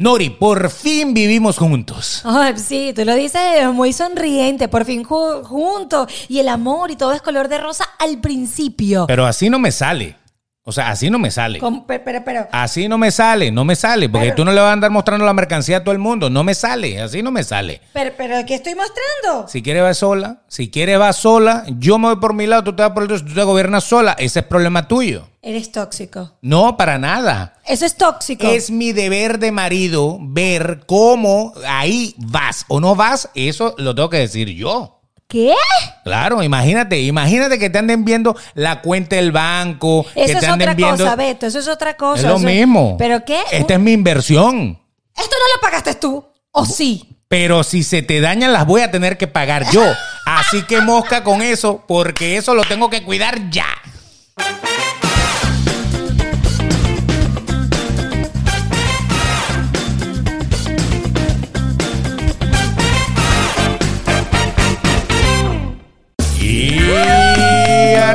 Nori, por fin vivimos juntos. Ay, sí, tú lo dices muy sonriente, por fin ju- juntos. Y el amor y todo es color de rosa al principio. Pero así no me sale. O sea, así no me sale. Con- pero, pero, pero- Así no me sale, no me sale. Porque Pero- tú no le vas a andar mostrando la mercancía a todo el mundo. No me sale, así no me sale. pero, pero, ¿qué estoy mostrando? Si quieres va sola, si quieres va sola, yo me voy por mi lado, tú te vas por el otro, tú te gobiernas sola. Ese es problema tuyo. Eres tóxico. No, para nada. Eso es tóxico. Es mi deber de marido ver cómo ahí vas o no vas. Eso lo tengo que decir yo. ¿Qué? Claro, imagínate, imagínate que te anden viendo la cuenta del banco, que Eso te es anden otra viendo. cosa, Beto. Eso es otra cosa. es lo Eso- mismo. ¿Pero qué? Esta es mi inversión. ¿Esto no lo pagaste tú? ¿O sí? Pero si se te dañan, las voy a tener que pagar yo. Así que mosca con eso, porque eso lo tengo que cuidar ya.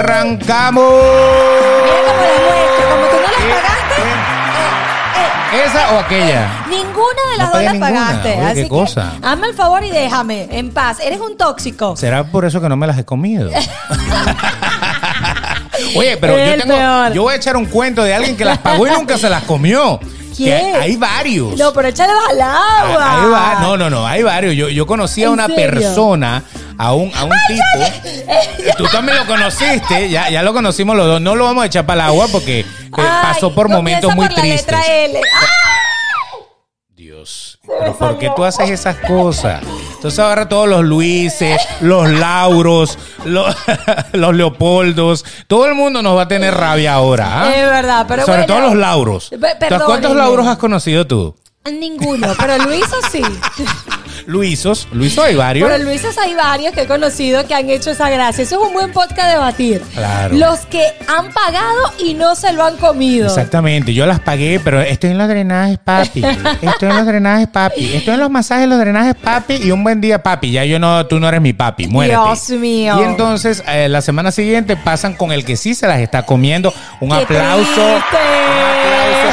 Arrancamos. Mira cómo la. Como tú no las pagaste, eh, eh, ¿Esa o aquella? Ninguna de las No pagué dos las ninguna. pagaste. Oye, así qué que cosa. hazme el favor y déjame en paz. Eres un tóxico. ¿Será por eso que no me las he comido? Oye, pero yo El tengo. peor. Yo voy a echar un cuento de alguien que las pagó y nunca se las comió. ¿Quién? Hay varios. No, pero échalos al agua. Hay va- no, no, no, hay varios. Yo, yo conocí a ¿En una serio? persona, a un, a un tipo. Tú también lo conociste, ya, ya lo conocimos los dos. No lo vamos a echar para el agua porque eh, Ay, pasó por comienza momentos muy por la tristes. letra L. ¡Ah! Dios, pero ¿por qué tú haces esas cosas? Entonces ahora todos los Luises, los Lauros, los, los Leopoldos, todo el mundo nos va a tener rabia ahora. ¿ah? Es verdad, pero Sobre bueno. todo los Lauros. Pe- ¿Cuántos perdónenme. Lauros has conocido tú? Ninguno, pero Luiso sí. Luisos, Luisos hay varios. Pero Luisos hay varios que he conocido que han hecho esa gracia. Eso es un buen podcast a debatir. Claro. Los que han pagado y no se lo han comido. Exactamente, yo las pagué, pero estoy en los drenajes, papi. Estoy en los drenajes, papi. Estoy en los masajes, los drenajes, papi. Y un buen día, papi. Ya yo no, tú no eres mi papi, muérete. Dios mío. Y entonces, eh, la semana siguiente pasan con el que sí se las está comiendo. Un ¡Qué aplauso. triste!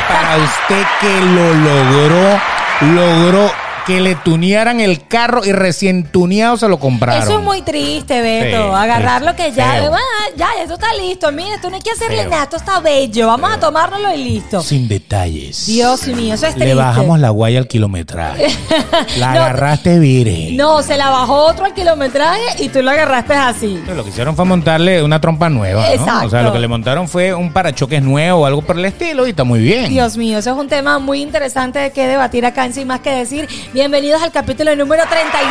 Para usted que lo logró. Logró que le tunearan el carro y recién tuneado se lo compraron. Eso es muy triste, Beto. Sí, Agarrar lo que ya, ah, ya, esto está listo. Mira, tú no hay que hacerle nada, esto está bello. Vamos a tomárnoslo y listo. Sin detalles. Dios mío, eso es triste. Le bajamos la guaya al kilometraje. La No, agarraste virgen. No, se la bajó otro al kilometraje y tú lo agarraste así. Lo que hicieron fue montarle una trompa nueva, ¿no? Exacto. O sea, lo que le montaron fue un parachoques nuevo o algo por el estilo y está muy bien. Dios mío, eso es un tema muy interesante de que debatir acá en Sin Más Que Decir. Bienvenidos al capítulo número 32.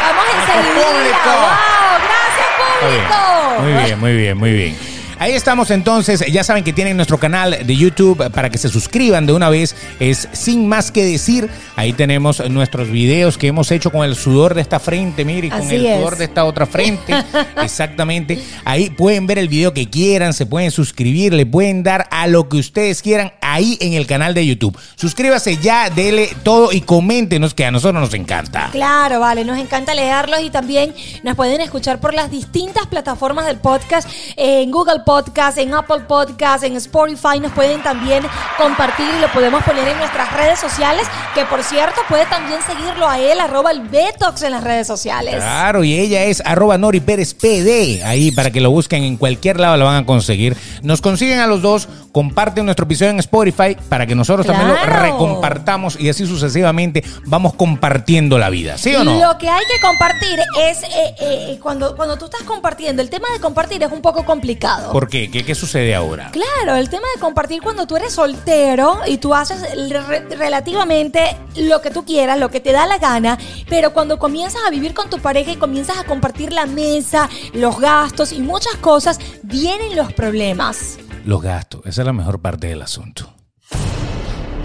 Vamos enseguida. ¡Wow! ¡Gracias, público! Muy bien, muy bien, muy bien. Ahí estamos entonces, ya saben que tienen nuestro canal de YouTube para que se suscriban de una vez, es sin más que decir, ahí tenemos nuestros videos que hemos hecho con el sudor de esta frente, mire, y con Así el es. sudor de esta otra frente, exactamente, ahí pueden ver el video que quieran, se pueden suscribir, le pueden dar a lo que ustedes quieran ahí en el canal de YouTube. Suscríbase ya, dele todo y coméntenos que a nosotros nos encanta. Claro, vale, nos encanta leerlos y también nos pueden escuchar por las distintas plataformas del podcast, en Google Podcast, en Apple Podcast, en Spotify, nos pueden también compartir y lo podemos poner en nuestras redes sociales, que por cierto puede también seguirlo a él, arroba el Betox en las redes sociales. Claro, y ella es arroba Nori Pérez PD. Ahí para que lo busquen en cualquier lado lo van a conseguir. Nos consiguen a los dos, comparten nuestro episodio en Spotify para que nosotros también lo recompartamos y así sucesivamente vamos compartiendo la vida. ¿Sí o no? Lo que hay que compartir es, eh, eh, cuando, cuando tú estás compartiendo, el tema de compartir es un poco complicado. ¿Por qué? ¿Qué, qué sucede ahora? Claro, el tema de compartir cuando tú eres soltero y tú haces re- relativamente lo que tú quieras, lo que te da la gana, pero cuando comienzas a vivir con tu pareja y comienzas a compartir la mesa, los gastos y muchas cosas, vienen los problemas. Los gastos. Esa es la mejor parte del asunto.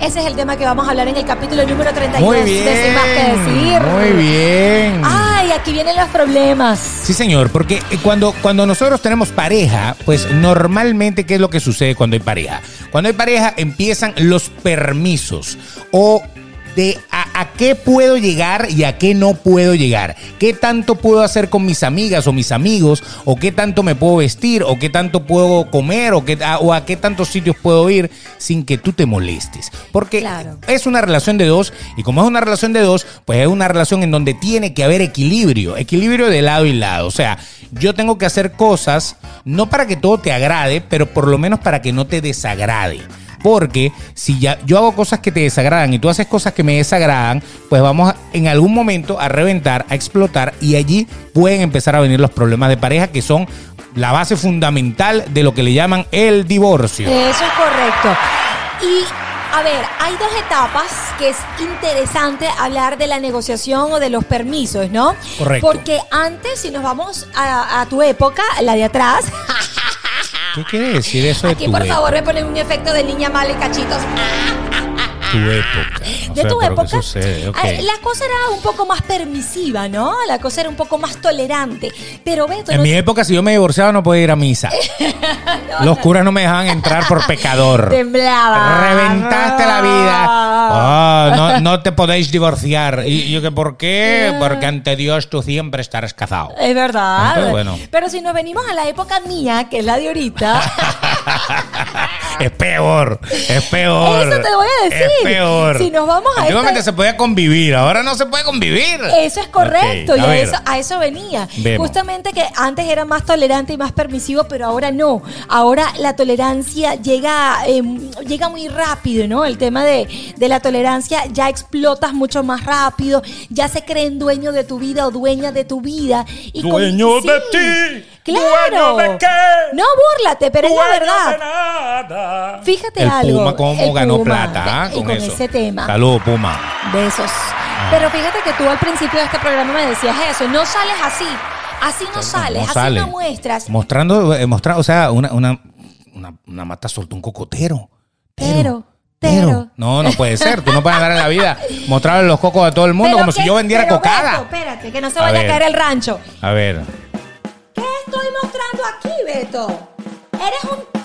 Ese es el tema que vamos a hablar en el capítulo número 32 Muy bien. de Sin Más que decir. Muy bien. Ay, aquí vienen los problemas. Sí, señor, porque eh, cuando, cuando nosotros tenemos pareja, pues normalmente, ¿qué es lo que sucede cuando hay pareja? Cuando hay pareja empiezan los permisos o de a- a qué puedo llegar y a qué no puedo llegar. ¿Qué tanto puedo hacer con mis amigas o mis amigos? ¿O qué tanto me puedo vestir? ¿O qué tanto puedo comer? ¿O, qué, a, o a qué tantos sitios puedo ir sin que tú te molestes? Porque Claro. es una relación de dos y como es una relación de dos, pues es una relación en donde tiene que haber equilibrio, equilibrio de lado y lado. O sea, yo tengo que hacer cosas no para que todo te agrade, pero por lo menos para que no te desagrade. Porque si ya yo hago cosas que te desagradan y tú haces cosas que me desagradan, pues vamos a- en algún momento a reventar, a explotar y allí pueden empezar a venir los problemas de pareja que son la base fundamental de lo que le llaman el divorcio. Eso es correcto. Y a ver, hay dos etapas que es interesante hablar de la negociación o de los permisos, ¿no? Correcto. Porque antes, si nos vamos a, a tu época, la de atrás, ¿Qué quiere decir eso de aquí tu por favor me ponen un efecto de niña mala y cachitos. Tu época. De tu pero ¿qué época, sucede? Ah, la cosa era un poco más permisiva, ¿no? La cosa era un poco más tolerante. Pero Beto, En no mi época, si yo me divorciaba, no podía ir a misa. Los curas no me dejaban entrar por pecador. temblaba. Reventaste la vida. Ah, no, no te podéis divorciar. Y yo que, ¿por qué? Porque ante Dios tú siempre estarás casado. Es verdad. Entonces, bueno. Pero si nos venimos a la época mía, que es la de ahorita, Es peor, es peor. Eso te voy a decir. Es peor. Si nos vamos a esta- se podía convivir, ahora no se puede convivir. eso es correcto. Ok, y a a, eso, a eso venía. Vemos. Justamente que antes era más tolerante y más permisivo, pero ahora no. Ahora la tolerancia llega, eh, llega muy rápido, ¿no? El tema de, de la tolerancia ya explotas mucho más rápido, ya se creen dueños de tu vida o dueñas de tu vida. Y con- Dueño de sí, ti. Claro. ¿Dueño de qué? No búrlate, pero es la verdad. nada. Fíjate el algo. Puma cómo el ganó Puma, plata ¿ah? y con, con eso. ese tema. Saludos, Puma. Besos. Pero fíjate que tú al principio de este programa me decías eso. No sales así. Así no sales. ¿Cómo así no muestras. Mostrando, eh, mostra- o sea, una, una, una, una mata soltó un cocotero. Tero, tero. No, no puede ser. Tú no puedes andar en la vida mostrarle los cocos a todo el mundo Pero como si yo vendiera pero, cocada. Beto, espérate, que no se A vaya a, caer el rancho. A ver. ¿Qué estoy mostrando aquí, Beto? Eres un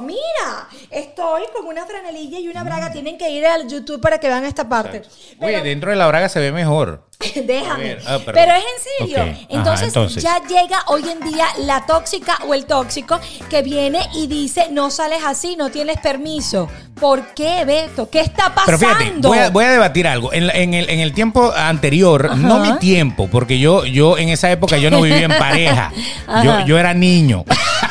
mira. Estoy con una franelilla y una braga. Tienen que ir al YouTube para que vean esta parte. Oye, dentro de la braga se ve mejor. Déjame. Ah. Pero es en serio. Ajá, Entonces, ya llega hoy en día la tóxica o el tóxico que viene y dice, no sales así, no tienes permiso. ¿Por qué, Beto? ¿Qué está pasando? Pero fíjate, voy a, voy a debatir algo. En, el, en el tiempo anterior, no mi tiempo, porque yo, yo en esa época yo no vivía en pareja. Yo, yo era niño.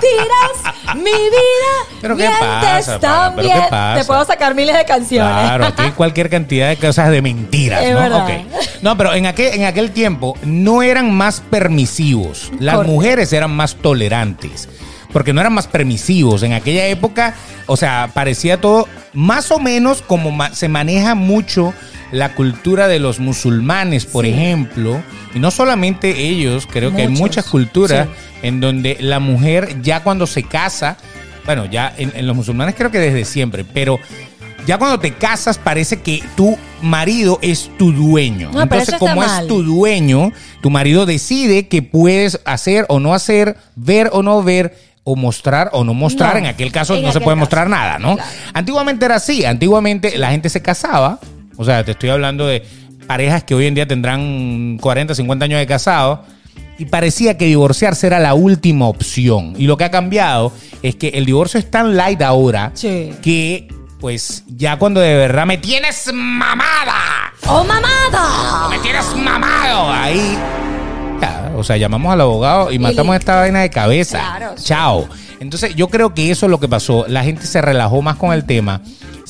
Mentiras, mi vida. Pero ¿qué pasa, pana? ¿Pero qué también. pasa? Te puedo sacar miles de canciones. Claro, aquí cualquier cantidad de cosas de mentiras, Es ¿no? verdad. Ok. No, pero en aquel, en aquel tiempo no eran más permisivos. Las Correcto. mujeres eran más tolerantes. Porque no eran más permisivos. En aquella época, o sea, parecía todo más o menos como ma- se maneja mucho la cultura de los musulmanes, por ejemplo. Y no solamente ellos, creo que hay muchas culturas sí. en donde la mujer ya cuando se casa, bueno, ya en, en los musulmanes creo que desde siempre, pero ya cuando te casas parece que tu marido es tu dueño. No, Entonces, como mal. es tu dueño, tu marido decide que puedes hacer o no hacer, ver o no ver o mostrar o no mostrar. No, en aquel caso en no se puede caso. mostrar nada, ¿no? Claro. Antiguamente era así. Antiguamente la gente se casaba. O sea, te estoy hablando de parejas que hoy en día tendrán 40, 50 años de casado. Y parecía que divorciarse era la última opción. Y lo que ha cambiado es que el divorcio es tan light ahora Sí. que, pues, ya cuando de verdad me tienes mamada, ¡Oh, mamada! me tienes mamado, ahí. ya, o sea, llamamos al abogado y matamos esta vaina de cabeza. Claro, sí. Chao. Entonces, yo creo que eso es lo que pasó. La gente se relajó más con el tema.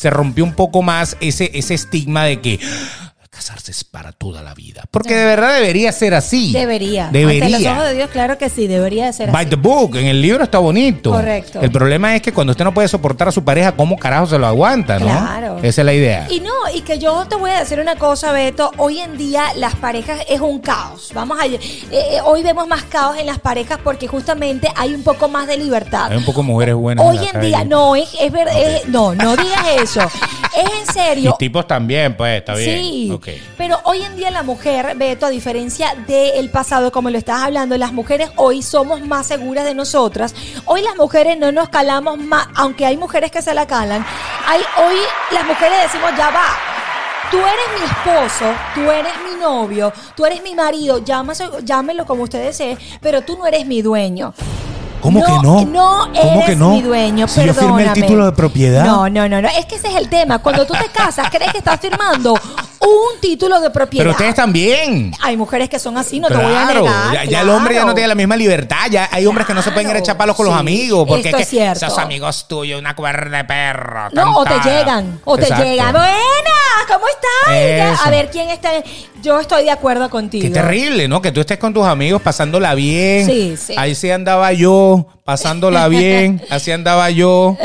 Se rompió un poco más ese, ese estigma de que "Ah, casarse es para toda la vida. Porque de verdad debería ser así. Debería. Debería. Ante los ojos de Dios, claro que sí, debería de ser By así. the book, en el libro está bonito. Correcto. El problema es que cuando usted no puede soportar a su pareja, ¿cómo carajo se lo aguanta, no? Claro. Esa es la idea. Y no, y que yo te voy a decir una cosa, Beto. Hoy en día las parejas es un caos. Vamos a. eh, eh, hoy vemos más caos en las parejas porque justamente hay un poco más de libertad. Hay un poco mujeres buenas. Hoy en día, no, es, es verdad. no, no digas eso. Es en serio. Y tipos también, pues, está bien. Sí, Pero hoy en día la mujer, Beto, a diferencia del pasado, como lo estás hablando, las mujeres hoy somos más seguras de nosotras. Hoy las mujeres no nos calamos más, aunque hay mujeres que se la calan. Hay, hoy las mujeres decimos, ya va. Tú eres mi esposo, tú eres mi novio, tú eres mi marido, llámase- llámelo como usted desee, pero tú no eres mi dueño. ¿Cómo que no? No ¿Cómo eres que no? mi dueño, Si yo perdóname. firmé el título de propiedad. No, no, no, no. Es que ese es el tema. Cuando tú te casas, crees que estás firmando un título de propiedad. Pero ustedes también. Hay mujeres que son así, no te voy a negar. ya, ya el hombre ya no tiene la misma libertad. Ya hay hombres que no se pueden ir a echar palos con los amigos. Porque esto es que cierto. esos amigos tuyos, una cuerda de perro. No, o te llegan, o te llegan. Buenas, ¿cómo estás? A ver quién está. Yo estoy de acuerdo contigo. Qué terrible, ¿no? Que tú estés con tus amigos pasándola bien. Sí, sí. Ahí sí andaba yo, pasándola bien. Así andaba yo.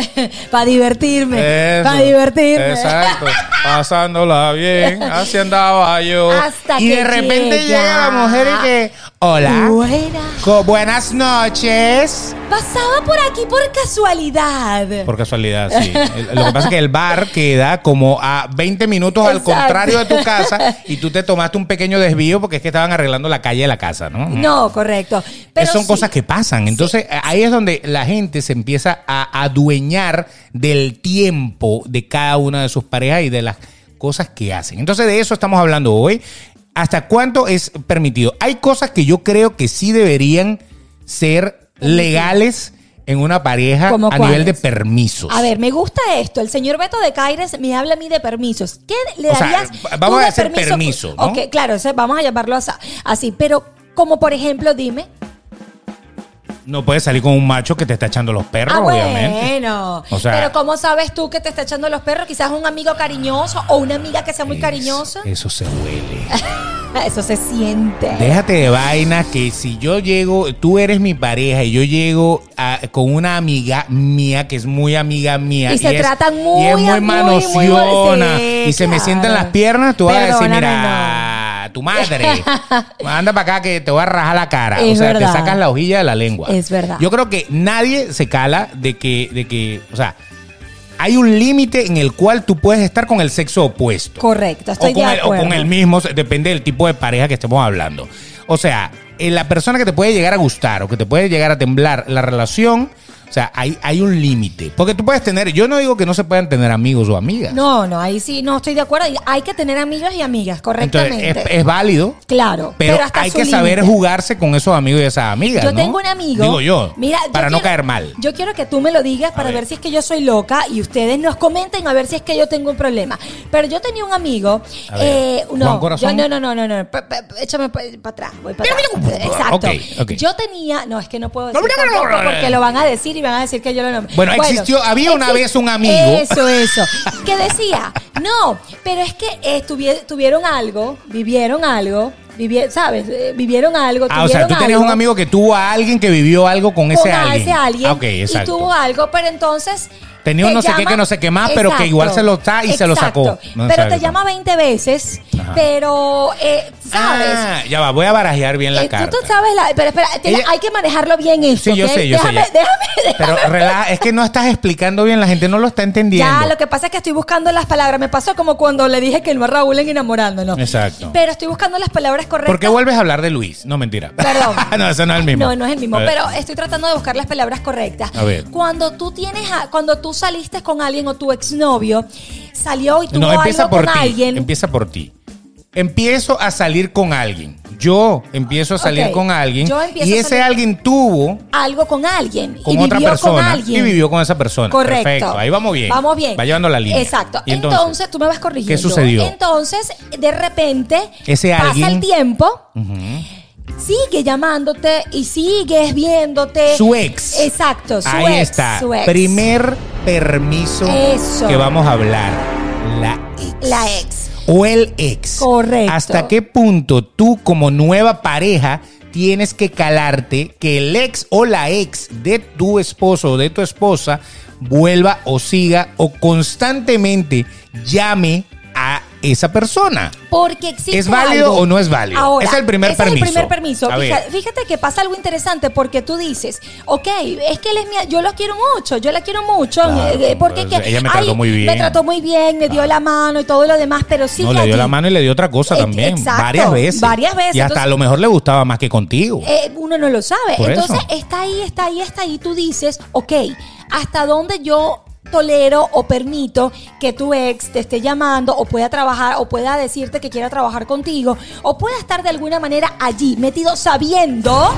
Para divertirme. Para divertirme. Exacto. Pasándola bien. Así andaba yo. Hasta y que de repente llega. llega la mujer y que. Hola. Buena. Co- buenas noches. Pasaba por aquí por casualidad. Por casualidad, sí. Lo que pasa es que el bar queda como a 20 minutos al contrario de tu casa y tú te tomaste un pequeño desvío porque es que estaban arreglando la calle de la casa, ¿no? No, correcto. Pero son sí. cosas que pasan. Entonces, ahí es donde la gente se empieza a adueñar del tiempo de cada una de sus parejas y de las cosas que hacen. Entonces, de eso estamos hablando hoy. ¿Hasta cuánto es permitido? Hay cosas que yo creo que sí deberían ser legales en una pareja ¿Cómo a nivel de permisos. A ver, me gusta esto. El señor Beto de Caires me habla a mí de permisos. ¿Qué le O sea, darías? vamos tú a decir permiso, ¿no? Ok, claro, vamos a llamarlo así. Pero, como por ejemplo, dime. No puedes salir con un macho que te está echando los perros, ah, obviamente. bueno. O sea- pero, ¿cómo sabes tú que te está echando los perros? Quizás un amigo cariñoso o una amiga que sea muy Es- cariñosa. Eso se huele. Eso se siente. Déjate de vaina que si yo llego, tú eres mi pareja y yo llego a- con una amiga mía que es muy amiga mía Y se es- tratan y muy, es muy muy, manosiona y se me sientan las piernas, tú vas a decir, mira, tu madre, anda para acá que te voy a rajar la cara. Es o sea, verdad. te sacas la hojilla de la lengua. Es verdad. Yo creo que nadie se cala de que, de que, o sea, hay un límite en el cual tú puedes estar con el sexo opuesto. Correcto, estoy o con, de el, o con el mismo, depende del tipo de pareja que estemos hablando. O sea, eh, la persona que te puede llegar a gustar o que te puede llegar a temblar la relación, sea, hay, hay un límite. Porque tú puedes tener, yo no digo que no se puedan tener amigos o amigas. No, no, ahí sí no estoy de acuerdo. Hay que tener amigos y amigas, correctamente. Entonces, es, es válido. claro, Pero, hasta hay su que saber jugarse con esos amigos y esas amigas. Yo ¿no? tengo un amigo. Digo yo. Mira, yo para no quiero- caer mal. Yo quiero que tú me lo digas para ver. ver. si es que yo soy loca y ustedes nos comenten a ver si es que yo tengo un problema. Pero yo tenía un amigo. Eh, Juan no, Corazón. yo, no, no, no, no, no. pa- pa- échame para atrás. Voy para atrás. Exacto. Yo tenía. No, es que no puedo decir porque lo van a decir y van a decir que yo lo nombré. Bueno, existió- había una vez un amigo. Eso, eso. Que decía, no, pero es que eh, tuvi- tuvieron algo, vivieron algo, ¿sabes? Eh, vivieron algo. Ah, o sea, tú tenías algo un amigo que tuvo a alguien que vivió algo con ese con alguien. ese alguien Ah, exacto. y tuvo algo, pero entonces Tenía un no sé qué, que no sé qué más, pero que igual se lo está y se lo sacó. No pero te llama 20 veces, Ajá. pero eh, sabes. Ah, ya va, voy a barajear bien la Eh, tú, carta. tú sabes, la, pero espera, Ella- hay que manejarlo bien esto. Sí, yo sé, yo sé, déjame. Déjame, Pero déjame. relaja, es que no estás explicando bien, la gente no lo está entendiendo. Ya, lo que pasa es que estoy buscando las palabras. Me pasó como cuando le dije que no a Raúl en enamorándonos. Exacto. Pero estoy buscando las palabras correctas. ¿Por qué vuelves a hablar de Luis? No, mentira. Perdón. no, ese no es el mismo. No, no es el mismo, pero estoy tratando de buscar las palabras correctas. A ver. Cuando tú tienes, a- cuando tú saliste con alguien o tu exnovio salió y tuvo No, empieza algo por con ti. alguien. Empieza por ti. Empiezo a salir con alguien. Yo empiezo a salir Ok. con alguien. Yo empiezo Y a ese salir- alguien tuvo algo con alguien con y otra vivió con persona alguien. y vivió con esa persona. Correcto. Perfecto. Ahí vamos bien. Vamos bien. Va llevando la línea. Exacto. Y entonces, tú me vas corrigiendo. ¿qué sucedió? Entonces, de repente, Ese pasa alguien- el tiempo, Ujú. Sigue llamándote y sigues viéndote. Su ex. Exacto, su Ahí ex, está. su ex. Primer permiso Eso. que vamos a hablar. La ex. La ex. O el ex. Correcto. ¿Hasta qué punto tú como nueva pareja tienes que calarte que el ex o la ex de tu esposo o de tu esposa vuelva o siga o constantemente llame a esa persona. Porque existe ¿Es válido algo. o no es válido? Ahora, es el primer ese Es permiso. el primer permiso. Fíjate, fíjate que pasa algo interesante porque tú dices, ok, es que él es mi, yo lo quiero mucho, yo la quiero mucho, Claro, eh, porque pues, que, ella me trató muy bien. Me trató muy bien, me dio la mano y todo lo demás, pero sí No, que le dio allí, la mano y le dio otra cosa Eh, también. exacto, varias veces. varias veces. Y hasta Entonces- a lo mejor le gustaba más que contigo. eh, uno no lo sabe. Por Entonces eso. está ahí, está ahí, está ahí. Tú dices, ok, ¿hasta dónde yo tolero o permito que tu ex te esté llamando o pueda trabajar o pueda decirte que quiera trabajar contigo o pueda estar de alguna manera allí metido sabiendo,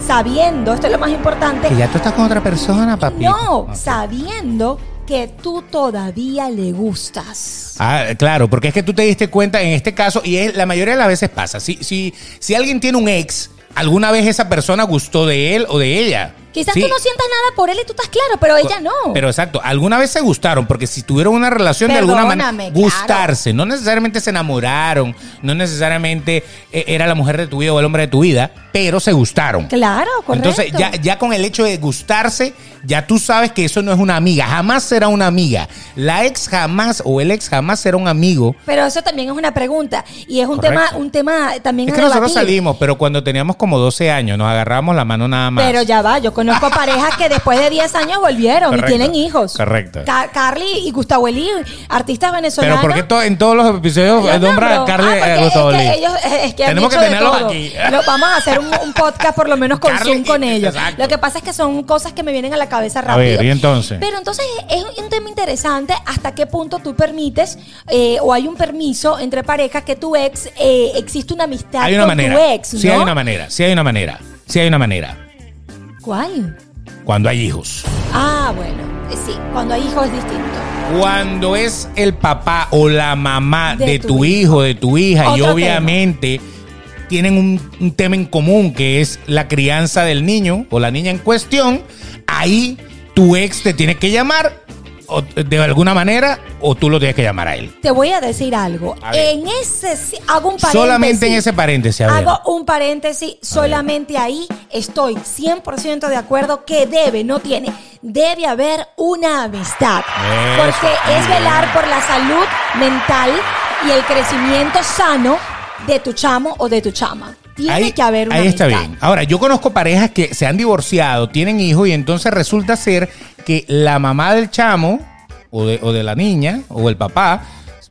sabiendo, esto es lo más importante, que ya tú estás con otra persona, papi. no, sabiendo que tú todavía le gustas. Ah, claro, porque es que tú te diste cuenta en este caso, y es, la mayoría de las veces pasa. Si, si, si alguien tiene un ex, alguna vez esa persona gustó de él o de ella. Quizás Sí. tú no sientas nada por él y tú estás claro, pero ella no. Pero exacto, alguna vez se gustaron, porque si tuvieron una relación de alguna manera, claro. gustarse, no necesariamente se enamoraron, no necesariamente eh, era la mujer de tu vida o el hombre de tu vida, pero se gustaron. claro, correcto. Entonces, ya, ya con el hecho de gustarse, ya tú sabes que eso no es una amiga, jamás será una amiga. La ex jamás o el ex jamás será un amigo. Pero eso también es una pregunta y es un Correcto. tema, un tema también Es a que nosotros salimos, pero cuando teníamos como 12 años, nos agarramos la mano nada más. Pero ya va, yo conozco parejas que después de 10 años volvieron Correcto, y tienen hijos. correcto. Ca- Carly y Gustavo Eli, artistas Pero venezolanos. ¿por qué to- en todos los episodios Los nombra a. Carly Ah, porque eh, Gustavo es que Lee? ellos eh, es que han Tenemos que tenerlos todo. aquí. Lo- vamos a hacer un, un podcast por lo menos con Carly, Zoom con ellos. exacto. Lo que pasa es que son cosas que me vienen a la cabeza A rápido. ver, ¿y entonces? Pero entonces es un tema interesante hasta qué punto tú permites eh, o hay un permiso entre parejas que tu ex eh, existe una amistad Hay una con manera. tu ex, Sí hay una manera, sí hay una manera. Sí hay una manera. ¿Cuál? Cuando hay hijos. Ah, bueno, eh, sí, cuando hay hijos es distinto. Cuando es el papá o la mamá de, De tu, tu hijo, de tu hija, y obviamente tienen un, un tema en común que es la crianza del niño o la niña en cuestión, ahí tu ex te tiene que llamar o, de alguna manera o tú lo tienes que llamar a él. Te voy a decir algo. A. En ese hago un paréntesis. Solamente en ese paréntesis. Hago un paréntesis, solamente ahí estoy 100% de acuerdo que debe, no tiene, debe haber una amistad. Eso, porque es velar por la salud mental y el crecimiento sano de tu chamo o de tu chama. Tiene ahí, que haber una ahí está amistad. bien. Ahora, yo conozco parejas que se han divorciado, tienen hijos y entonces resulta ser que la mamá del chamo o de, o de la niña o el papá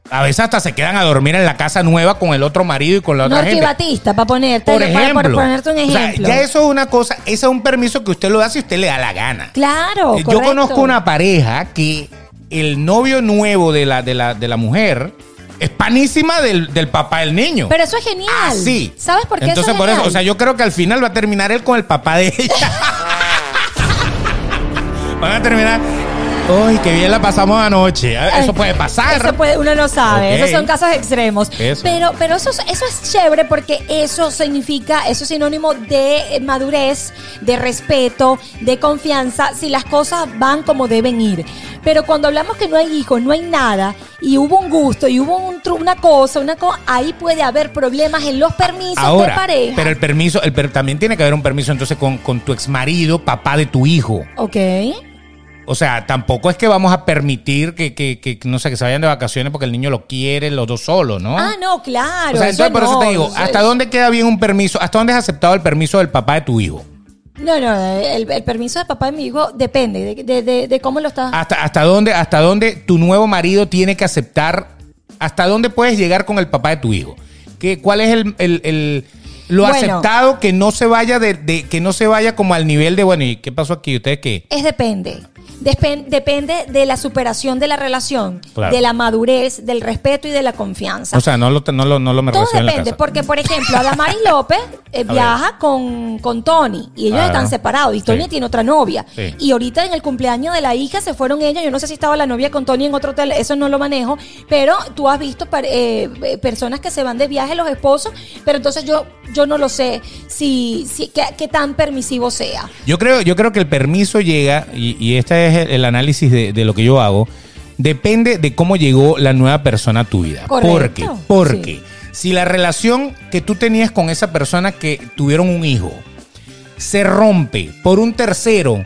a veces hasta se quedan a dormir en la casa nueva con el otro marido y con la otra Norqui gente. Batista, para ponerte, Por para- ejemplo. para ponerte un O sea, ejemplo. ya eso es una cosa, ese es un permiso que usted lo da si usted le da la gana. Claro, Yo correcto. conozco una pareja que el novio nuevo de la, de la, de la mujer es panísima del, del papá del niño. Pero eso es genial. Así. ¿Sabes por qué Entonces, eso es por eso, genial? o sea, yo creo que al final va a terminar él con el papá de ella. Van a terminar. Uy, qué bien la pasamos anoche. Eso Ay, puede pasar. Eso puede, uno no sabe. Esos son casos extremos. Eso. Pero, pero eso, es- eso es chévere porque eso significa, eso es sinónimo de madurez, de respeto, de confianza, si las cosas van como deben ir. Pero cuando hablamos que no hay hijos, no hay nada, y hubo un gusto, y hubo un tru- una cosa, una cosa, ahí puede haber problemas en los permisos de pareja. pero el permiso, el, también tiene que haber un permiso entonces con, con tu ex marido, papá de tu hijo. Ok. O sea, tampoco es que vamos a permitir que, que, que, no sé, que se vayan de vacaciones porque el niño lo quiere los dos solos, ¿no? Ah, no, claro. o sea, entonces por eso te digo, ¿hasta dónde queda bien un permiso? ¿Hasta dónde es aceptado el permiso del papá de tu hijo? No, no, el, el permiso de papá de mi hijo depende de, de- de- de cómo lo estás. ¿Hasta, hasta, dónde, ¿Hasta dónde tu nuevo marido tiene que aceptar? ¿Hasta dónde puedes llegar con el papá de tu hijo? ¿Qué, ¿Cuál es el, el- el- lo Bueno. aceptado que no se vaya de, de- que no se vaya como al nivel de bueno, ¿y qué pasó aquí? ¿Ustedes qué? Es depende. Depende de la superación de la relación, Claro. de la madurez, del respeto y de la confianza. O sea, no lo, no lo, no lo me Todo reciben en la depende, casa. porque por ejemplo, Adamaris López eh, viaja con, con Tony y ellos Claro. están separados y Tony Sí. tiene otra novia. Sí. Y ahorita en el cumpleaños de la hija se fueron ellos, yo no sé si estaba la novia con Tony en otro hotel, eso no lo manejo, pero tú has visto eh, eh, personas que se van de viaje, los esposos, pero entonces yo, yo no lo sé si, si qué, qué tan permisivo sea. Yo creo, yo creo que el permiso llega, y, y este es el, el análisis de, de lo que yo hago, depende de cómo llegó la nueva persona a tu vida. Correcto, ¿Por qué? Porque sí. si la relación que tú tenías con esa persona que tuvieron un hijo se rompe por un tercero,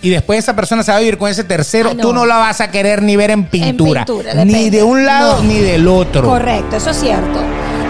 y después esa persona se va a vivir con ese tercero, Ah, no. tú no la vas a querer ni ver en pintura. pintura, ni de un lado No. ni del otro. Correcto, eso es cierto.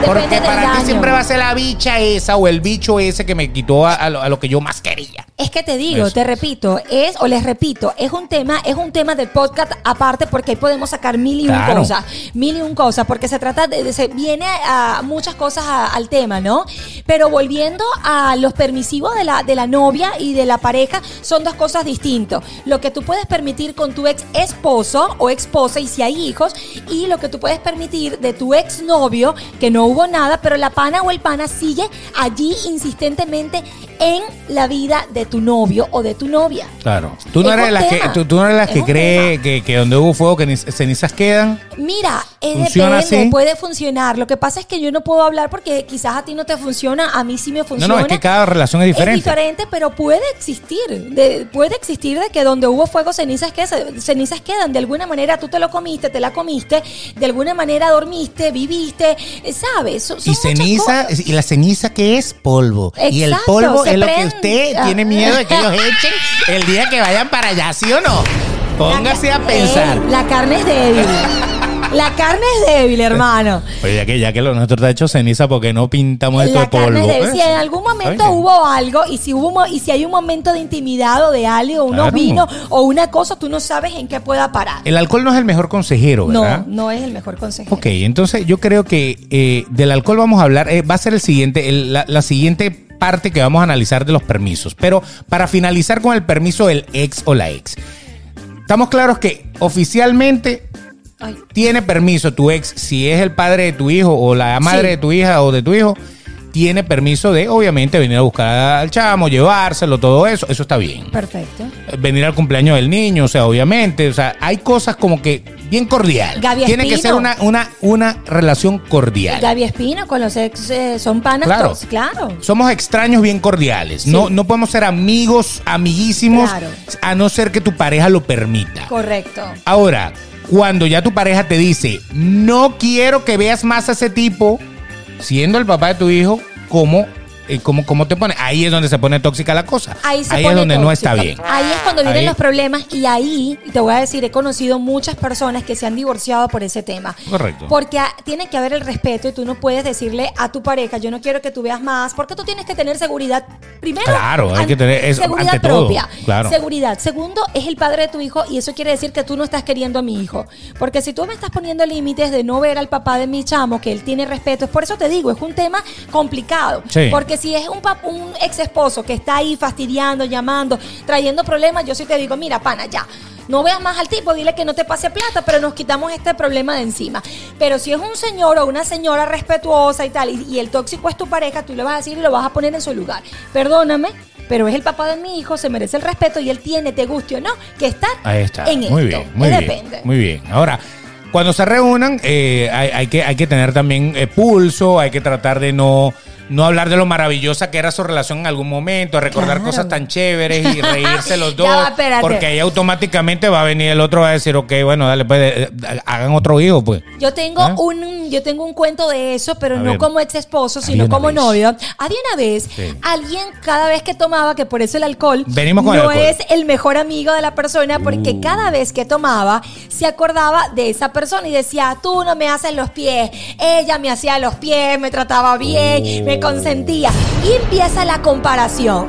Porque para daño. ti siempre va a ser la bicha esa o el bicho ese que me quitó a, a lo, a lo que yo más quería. Es que te digo, Eso. te repito, es, o les repito, es un tema, es un tema del podcast aparte porque ahí podemos sacar mil y un cosas, mil y un cosas, porque se trata de, de- se viene a muchas cosas a- al tema, ¿no? Pero volviendo a los permisivos de la, de la novia y de la pareja, son dos cosas distintas. Lo que tú puedes permitir con tu ex esposo o esposa y si hay hijos, y lo que tú puedes permitir de tu ex novio, que no hubo nada, pero la pana o el pana sigue allí insistentemente en la vida de tu novio o de tu novia. Claro. Tú no Es eres las que, tú, tú no eres las Es que cree que, que donde hubo fuego que ni- cenizas quedan. Mira, ¿Funciona depende, así? puede funcionar. Lo que pasa es que yo no puedo hablar porque quizás a ti no te funciona, a mí sí me No, funciona. no, es que cada relación es diferente. Es diferente, pero puede existir. de- puede existir de que donde hubo fuego, cenizas, que, cenizas quedan. De alguna manera tú te lo comiste, te la comiste, de alguna manera dormiste, viviste, eh, ¿sabes? Son- son Y ceniza, y la ceniza que es polvo. y el Exacto, polvo se es lo que usted Ah. tiene miedo de que ellos echen el día que vayan para allá, ¿sí o no? Póngase a pensar. Ey, la carne es débil. la carne es débil, hermano. Oye, ya que, ya que lo nuestro está hecho ceniza, porque no pintamos esto de polvo? es. ¿Eh? Si en algún momento Oye. hubo algo y si hubo y si hay un momento de intimidad o de algo, unos Claro. vinos o una cosa, tú no sabes en qué pueda parar. El alcohol no es el mejor consejero, ¿verdad? No, no es el mejor consejo. Ok, entonces yo creo que eh, del alcohol vamos a hablar, eh, va a ser el siguiente, el- la, la siguiente parte que vamos a analizar de los permisos. Pero para finalizar con el permiso del ex o la ex, estamos claros que oficialmente Ay, tiene permiso tu ex, si es el padre de tu hijo o la madre Sí. de tu hija o de tu hijo, tiene permiso de, obviamente, venir a buscar al chamo, llevárselo, todo eso, eso está bien. perfecto. Venir al cumpleaños del niño, o sea, obviamente, o sea, hay cosas como que bien cordial. Gaby tiene que ser una, una, una relación cordial. Gaby Espino con los ex eh, son panas Claro. todos, claro. Somos extraños bien cordiales. No, no podemos ser amigos, amiguísimos, Claro. a no ser que tu pareja lo permita. Correcto. Ahora, cuando ya tu pareja te dice, no quiero que veas más a ese tipo, siendo el papá de tu hijo, ¿cómo, eh, cómo, cómo te pone? Ahí es donde se pone tóxica la cosa. Ahí se es pone donde no está bien. Ahí es cuando vienen Ahí- los problemas y ahí, te voy a decir, he conocido muchas personas que se han divorciado por ese tema. Correcto. Porque tiene que haber el respeto y tú no puedes decirle a tu pareja, yo no quiero que tú veas más, porque tú tienes que tener seguridad. Primero, Claro, hay que tener eso seguridad ante todo, propia. claro. Seguridad. Segundo, es el padre de tu hijo y eso quiere decir que tú no estás queriendo a mi hijo. Porque si tú me estás poniendo límites de no ver al papá de mi chamo, que él tiene respeto, es por eso te digo, es un tema complicado. Sí. Porque si es un, pap- un ex esposo que está ahí fastidiando, llamando, trayendo problemas, yo sí te digo, mira, pana, ya. No veas más al tipo, dile que no te pase plata, pero nos quitamos este problema de encima. Pero si es un señor o una señora respetuosa y tal, y, y el tóxico es tu pareja, tú le vas a decir y lo vas a poner en su lugar. Perdóname, pero es el papá de mi hijo, se merece el respeto y él tiene, te guste o no, que estar Ahí está. en muy esto. bien, muy bien. depende. Muy bien. Ahora, cuando se reúnan, eh, hay, hay que, hay que tener también eh, pulso, hay que tratar de no, no hablar de lo maravillosa que era su relación en algún momento, recordar Claro. cosas tan chéveres y reírse los dos. va, porque ahí automáticamente va a venir el otro va a decir, ok, bueno, dale, pues, eh, eh, hagan otro hijo, pues. Yo tengo ¿Ah? un yo tengo un cuento de eso, pero A no ver. como ex esposo, sino como vez. novio. Había una vez Sí. alguien cada vez que tomaba, que por eso el alcohol Venimos con no el alcohol. es el mejor amigo de la persona, porque Uh. cada vez que tomaba se acordaba de esa persona y decía, tú no me haces los pies, ella me hacía los pies, me trataba bien, Uh. me consentía. Y empieza la comparación.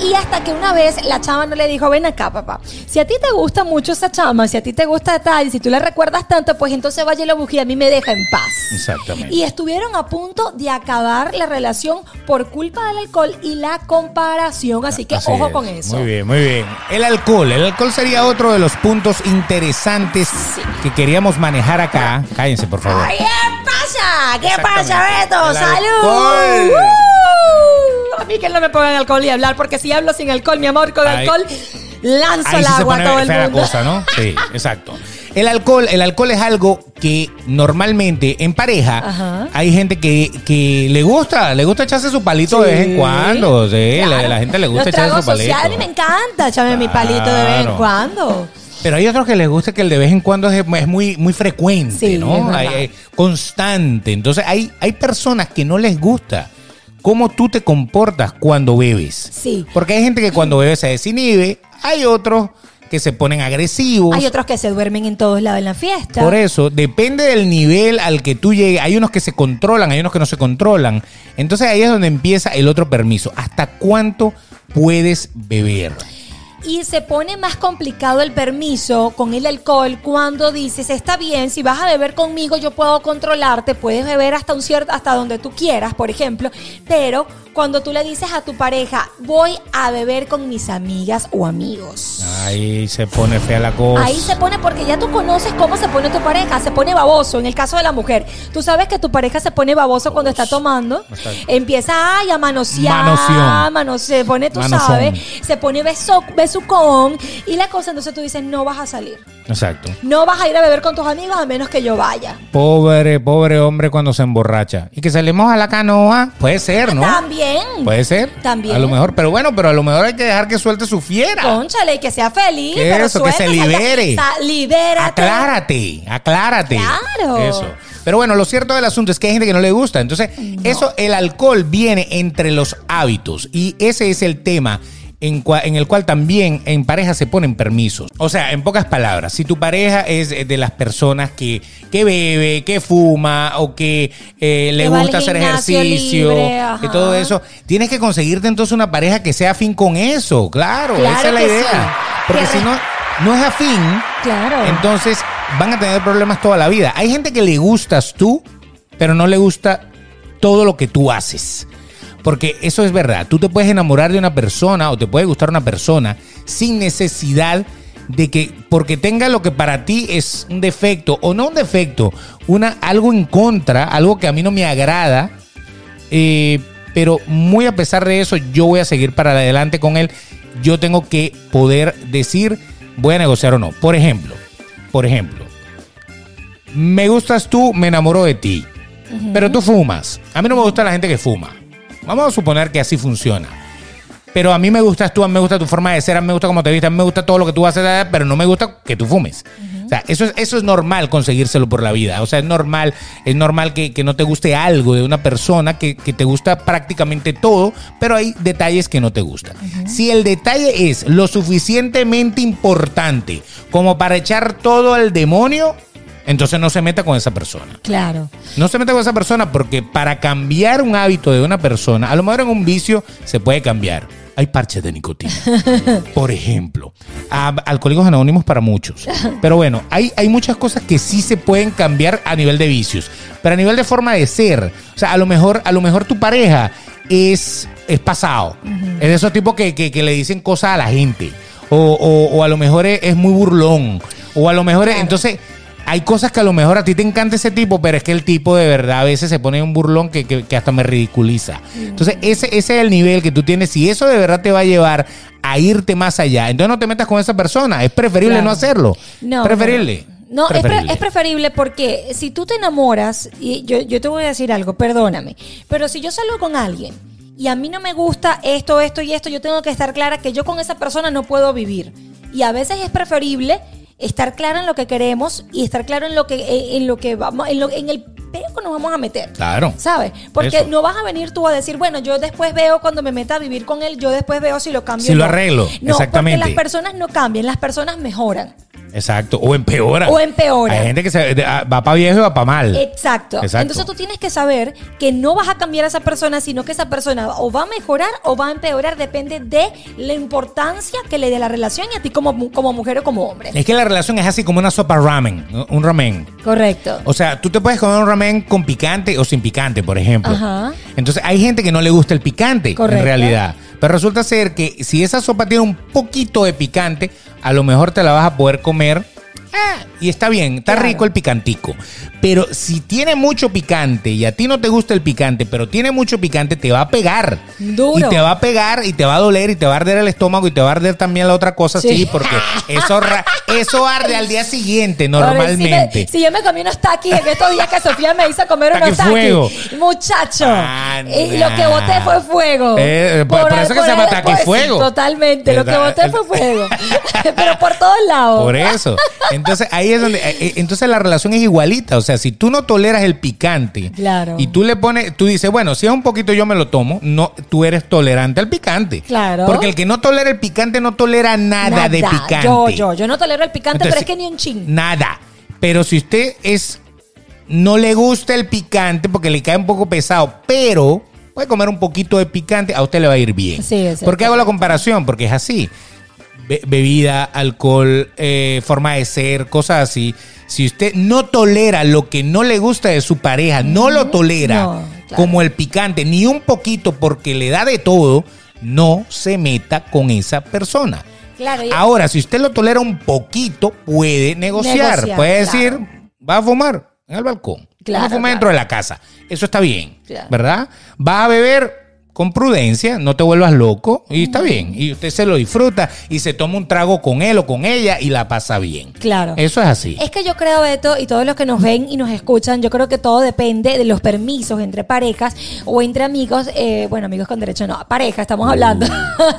Y hasta que una vez la chama no le dijo, ven acá, papá. Si a ti te gusta mucho esa chama, si a ti te gusta tal, y si tú le recuerdas tanto, pues entonces vaya y lo busque a mí me deja en paz. Exactamente. Y estuvieron a punto de acabar la relación por culpa del alcohol y la comparación. Así que Así ojo es. con eso. Muy bien, muy bien. El alcohol. El alcohol sería otro de los puntos interesantes que queríamos manejar acá. Cállense, por favor. Ay, ¿Qué pasa? ¿Qué pasa, Beto? ¡Salud! ¡Uh! A mí que no me pongan alcohol y hablar, porque si hablo sin alcohol, mi amor, con Ay. alcohol, lanzo Ahí el sí se agua a todo el fea mundo. cosa, ¿no? Sí, exacto. El alcohol, el alcohol es algo que normalmente en pareja Ajá. hay gente que, que le gusta, le gusta echarse su palito de vez en cuando. Sí, la, Claro. la gente le gusta echarse tragos su palito. sociales, a mí me encanta echarme mi palito de vez en Claro. cuando. Pero hay otros que les gusta que el de vez en cuando es, es muy, muy frecuente, Sí, es ¿no? verdad. Hay- hay- constante. Entonces hay, hay personas que no les gusta cómo tú te comportas cuando bebes. Sí. Porque hay gente que cuando bebe se desinhibe, Hay otros que se ponen agresivos. Hay otros que se duermen en todos lados en la fiesta. Por eso, depende del nivel al que tú llegues. Hay unos que se controlan, hay unos que no se controlan. Entonces ahí es donde empieza el otro permiso. ¿Hasta cuánto puedes beber? Y se pone más complicado el permiso con el alcohol cuando dices, está bien, si vas a beber conmigo yo puedo controlarte, puedes beber hasta un cierto, hasta donde tú quieras, por ejemplo, pero cuando tú le dices a tu pareja, voy a beber con mis amigas o amigos. Ahí se pone fea la cosa. Ahí se pone porque ya tú conoces cómo se pone tu pareja, se pone baboso en el caso de la mujer. Tú sabes que tu pareja se pone baboso cuando está tomando, empieza ay, a manosear, Manoseón. mano- se pone, tú sabes, se pone beso, besucón y la cosa, entonces tú dices, no vas a salir. Exacto. No vas a ir a beber con tus amigos a menos que yo vaya. Pobre, pobre hombre cuando se emborracha. Y que salimos a la canoa. Puede ser, ¿no? También. Puede ser. También. A lo mejor, pero bueno, pero a lo mejor hay que dejar que suelte su fiera. Conchale, y que sea feliz. Pero eso, que se libere. sa- libérate. Aclárate, aclárate. Claro. Eso. Pero bueno, lo cierto del asunto es que hay gente que no le gusta. Entonces, eso, el alcohol viene entre los hábitos. Y ese es el tema en, cua- en el cual también en pareja se ponen permisos. O sea, en pocas palabras, si tu pareja es de las personas que, que bebe, que fuma o que eh, le Que gusta hacer ejercicio libre, y todo eso, tienes que conseguirte entonces una pareja que sea afín con eso. Claro, Claro esa es la idea. sí. Porque Que si no, no es afín, Claro. entonces van a tener problemas toda la vida. Hay gente que le gustas tú, pero no le gusta todo lo que tú haces. Porque eso es verdad. Tú te puedes enamorar de una persona o te puede gustar una persona sin necesidad de que porque tenga lo que para ti es un defecto o no un defecto, una algo en contra, algo que a mí no me agrada, eh, pero muy a pesar de eso, yo voy a seguir para adelante con él. Yo tengo que poder decir, voy a negociar o no. Por ejemplo, por ejemplo, me gustas tú, me enamoro de ti, pero tú fumas. A mí no me gusta la gente que fuma. Vamos a suponer que así funciona. Pero a mí me gustas tú, a mí me gusta tu forma de ser, a mí me gusta cómo te vistes, a mí me gusta todo lo que tú haces, pero no me gusta que tú fumes. O sea, eso es, eso es normal conseguírselo por la vida. O sea, es normal, es normal que, que no te guste algo de una persona, que, que te gusta prácticamente todo, pero hay detalles que no te gustan. Si el detalle es lo suficientemente importante como para echar todo al demonio, entonces no se meta con esa persona. Claro. No se meta con esa persona porque para cambiar un hábito de una persona, a lo mejor en un vicio se puede cambiar. Hay parches de nicotina. Por ejemplo, a- alcohólicos anónimos para muchos. Pero bueno, hay, hay muchas cosas que sí se pueden cambiar a nivel de vicios. Pero a nivel de forma de ser, o sea, a lo mejor, a lo mejor tu pareja es, es pasado. Es de esos tipos que, que- que le dicen cosas a la gente. O, o- o a lo mejor es, es muy burlón. O a lo mejor, es- entonces hay cosas que a lo mejor a ti te encanta ese tipo, pero es que el tipo de verdad a veces se pone un burlón que, que- que hasta me ridiculiza. Entonces, ese, ese es el nivel que tú tienes. Si eso de verdad te va a llevar a irte más allá, entonces no te metas con esa persona. Es preferible Claro. no hacerlo. No, preferible. No, es, pre- es preferible porque si tú te enamoras, y yo, yo te voy a decir algo, perdóname, pero si yo salgo con alguien y a mí no me gusta esto, esto y esto, yo tengo que estar clara que yo con esa persona no puedo vivir. Y a veces es preferible estar clara en lo que queremos y estar claro en lo que en, en lo que vamos en, lo, en el peo que nos vamos a meter. Claro. ¿Sabes? Porque Eso. no vas a venir tú a decir, bueno, yo después veo cuando me meta a vivir con él, yo después veo si lo cambio. Si o lo no. arreglo, No, exactamente. porque las personas no cambian, las personas mejoran. Exacto. O empeora. O empeora. Hay gente que se, ah, va para viejo y va para mal. Exacto. Exacto. Entonces tú tienes que saber que no vas a cambiar a esa persona, sino que esa persona o va a mejorar o va a empeorar, depende de la importancia que le dé la relación y a ti como, como mujer o como hombre. Es que la relación es así como una sopa ramen, ¿no? un ramen. Correcto. O sea, tú te puedes comer un ramen con picante o sin picante, por ejemplo. Ajá. Entonces, hay gente que no le gusta el picante, Correcto. en realidad. Pero resulta ser que si esa sopa tiene un poquito de picante, a lo mejor te la vas a poder comer. Ah, y está bien, está Claro. rico el picantico. Pero si tiene mucho picante y a ti no te gusta el picante, pero tiene mucho picante, te va a pegar. Duro. Y te va a pegar y te va a doler y te va a arder el estómago y te va a arder también la otra cosa, Sí. sí, porque eso, eso arde al día siguiente normalmente. Si, me- si yo me comí unos taquis en estos días que Sofía me hizo comer unos Taqui taquis. fuego. Muchacho. Anda. Y lo que boté fue fuego. Eh, por- por eso que se llama taqui pues, fuego. Totalmente. Lo que boté fue fuego. Pero por todos lados. Por eso. entonces ahí es donde. eh, Entonces la relación es igualita. O sea, si tú no toleras el picante Claro. y tú le pones, tú dices, bueno, si es un poquito yo me lo tomo, no, tú eres tolerante al picante. Claro. Porque el que no tolera el picante no tolera nada, de picante. Yo, yo, yo no tolero el picante, Entonces, pero es que ni un ching. Nada. Pero si usted es. No le gusta el picante porque le cae un poco pesado, pero puede comer un poquito de picante, a usted le va a ir bien. Sí, ¿Por qué hago la comparación? Porque es así. Be- bebida, alcohol, eh, forma de ser, cosas así. Si usted no tolera lo que no le gusta de su pareja, no lo tolera No, claro. como el picante, ni un poquito porque le da de todo, no se meta con esa persona. Claro, Ahora, si usted lo tolera un poquito, puede negociar. Negociar, puede claro. decir, va a fumar en el balcón. Claro, va a fumar dentro de la casa. Eso está bien. ¿verdad? Va a beber con prudencia, no te vuelvas loco y está bien. Y usted se lo disfruta y se toma un trago con él o con ella y la pasa bien. Claro. Eso es así. Es que yo creo, Beto, y todos los que nos ven y nos escuchan, yo creo que todo depende de los permisos entre parejas o entre amigos. eh, bueno, amigos con derecho no, pareja, estamos hablando.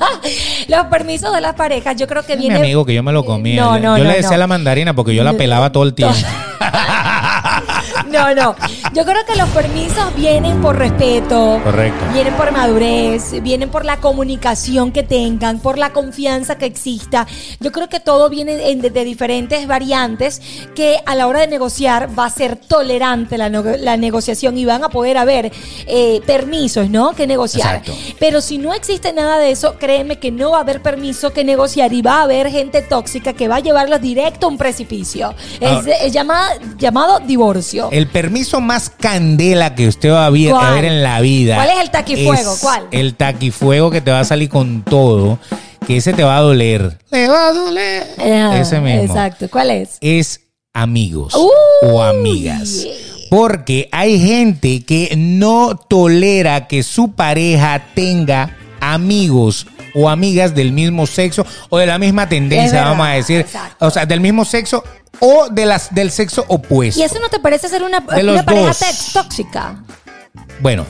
los permisos de las parejas, yo creo que Mi viene. amigo que yo me lo comía. No, no, yo no, le decía no. la mandarina porque yo la pelaba todo el tiempo. No, no. Yo creo que los permisos vienen por respeto. Correcto. Vienen por madurez, vienen por la comunicación que tengan, por la confianza que exista. Yo creo que todo viene en- de, de diferentes variantes que a la hora de negociar va a ser tolerante la, no- la negociación y van a poder haber eh, permisos, ¿no? Que negociar. Exacto. Pero si no existe nada de eso, créeme que no va a haber permiso que negociar y va a haber gente tóxica que va a llevarlos directo a un precipicio. Es, Ahora- es llamada- llamado divorcio. El permiso más candela que usted va a ver, ¿Cuál? a ver en la vida. ¿Cuál es el taquifuego? es ¿Cuál? El taquifuego que te va a salir con todo, que ese te va a doler. Le va a doler. Ah, ese mismo. Exacto. ¿Cuál es? Es amigos o amigas. Porque hay gente que no tolera que su pareja tenga amigos o amigas del mismo sexo o de la misma tendencia, verdad, vamos a decir. exacto. O sea, del mismo sexo o de las, del sexo opuesto. ¿Y eso no te parece ser una, una pareja tóxica? Bueno,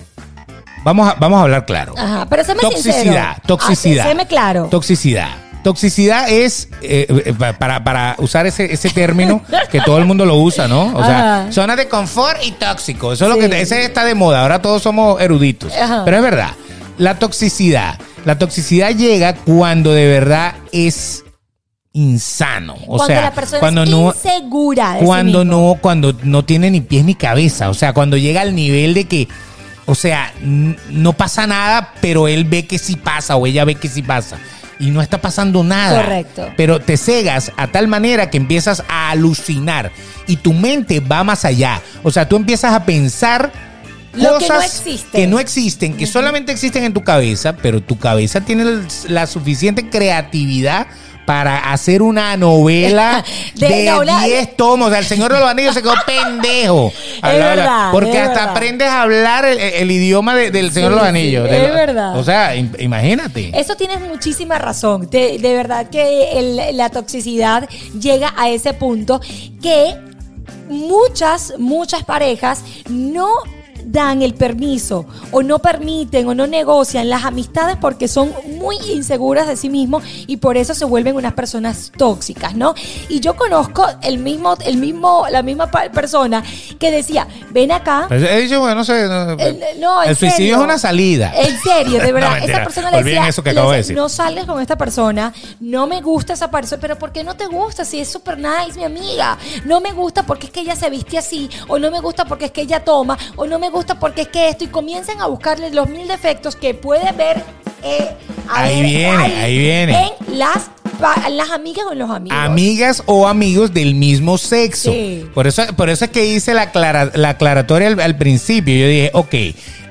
vamos a, vamos a hablar claro. Ajá, pero séme Toxicidad, sincero. toxicidad. Ah, séme claro. Toxicidad. Toxicidad es, eh, eh, pa- para, para usar ese, ese término que todo el mundo lo usa, ¿no? O sea, Ajá. zona de confort y tóxico. Eso es Sí. lo que ese está de moda. Ahora todos somos eruditos. Ajá. Pero es verdad. La toxicidad. La toxicidad llega cuando de verdad es insano. O cuando sea, la persona cuando es no insegura de cuando no, cuando no tiene ni pies ni cabeza. O sea, cuando llega al nivel de que, o sea, no pasa nada, pero él ve que sí pasa o ella ve que sí pasa. Y no está pasando nada. Correcto. Pero te cegas a tal manera que empiezas a alucinar y tu mente va más allá. O sea, tú empiezas a pensar Lo que no cosas que no existen, que solamente existen en tu cabeza, pero tu cabeza tiene la suficiente creatividad para hacer una novela De- de no, una- 10 tomos. O sea, el Señor de los Anillos se quedó pendejo. Habla- habla- verdad, Porque es hasta verdad. aprendes a hablar el, el idioma de- del Señor de los sí, Anillos. es De verdad. O sea, im- imagínate. Eso tienes muchísima razón. De, de verdad que el- la toxicidad llega a ese punto que muchas, muchas parejas no dan el permiso o no permiten o no negocian las amistades porque son muy inseguras de sí mismos y por eso se vuelven unas personas tóxicas, ¿no? Y yo conozco el mismo, el mismo, la misma persona que decía, ven acá, Pero he dicho, bueno, no sé. no, el, no, en el suicidio serio. es una salida. En serio, de verdad. No, esa persona le decía, eso que le acabo de decía, decir. no sales con esta persona, no me gusta esa persona, pero ¿por qué no te gusta? Si es súper nice, mi amiga. No me gusta porque es que ella se viste así, o no me gusta porque es que ella toma, o no me gusta porque es que esto, y comiencen a buscarle los mil defectos que puede ver. eh, Ahí ver, viene, ahí viene. En las, las amigas o los amigos. Amigas o amigos del mismo sexo. Sí. Por eso, por eso es que hice la, aclara- la aclaratoria al, al principio. Yo dije, ok,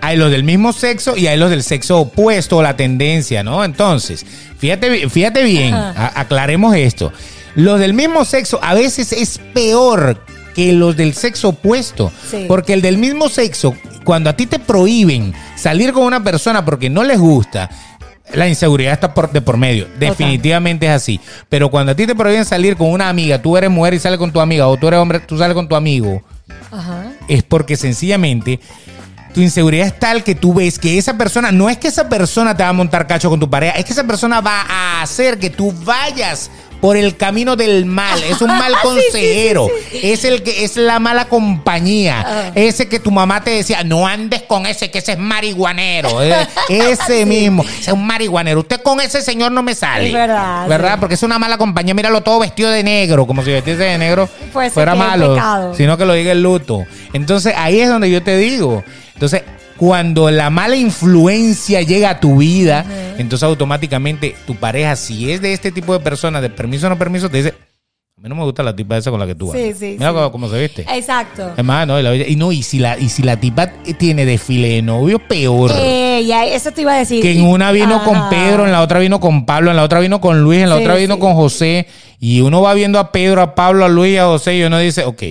hay los del mismo sexo y hay los del sexo opuesto o la tendencia, ¿no? Entonces, fíjate, fíjate bien, a- aclaremos esto. Los del mismo sexo a veces es peor que los del sexo opuesto. Sí. Porque el del mismo sexo, cuando a ti te prohíben salir con una persona porque no les gusta, la inseguridad está por, de por medio. Definitivamente es así. Pero cuando a ti te prohíben salir con una amiga, tú eres mujer y sales con tu amiga, o tú eres hombre, tú sales con tu amigo, Ajá. es porque sencillamente tu inseguridad es tal que tú ves que esa persona, no es que esa persona te va a montar cacho con tu pareja, es que esa persona va a hacer que tú vayas por el camino del mal. Es un mal consejero. Es el que es la mala compañía. Ah. Ese que tu mamá te decía, no andes con ese, que ese es marihuanero. Eh, Ese mismo. Ese es un marihuanero. Usted con ese señor no me sale. Es verdad, ¿Verdad? Porque es una mala compañía. Míralo todo vestido de negro, como si vestiese de negro Fuese fuera malo. Sino que lo diga el luto. Entonces ahí es donde yo te digo. Entonces, cuando la mala influencia llega a tu vida, entonces automáticamente tu pareja, si es de este tipo de personas, de permiso o no permiso, te dice, a mí no me gusta la tipa esa con la que tú Sí, andas. sí, Mira sí. cómo, cómo se viste. Exacto. Es más, no, y, la- y no, y si la, y si la tipa tiene desfile de novio, peor. Eh, ya, eso te iba a decir. Que en una vino con Ajá. Pedro, en la otra vino con Pablo, en la otra vino con Luis, en la Sí, otra vino sí. con José. Y uno va viendo a Pedro, a Pablo, a Luis, a José, y uno dice, ok.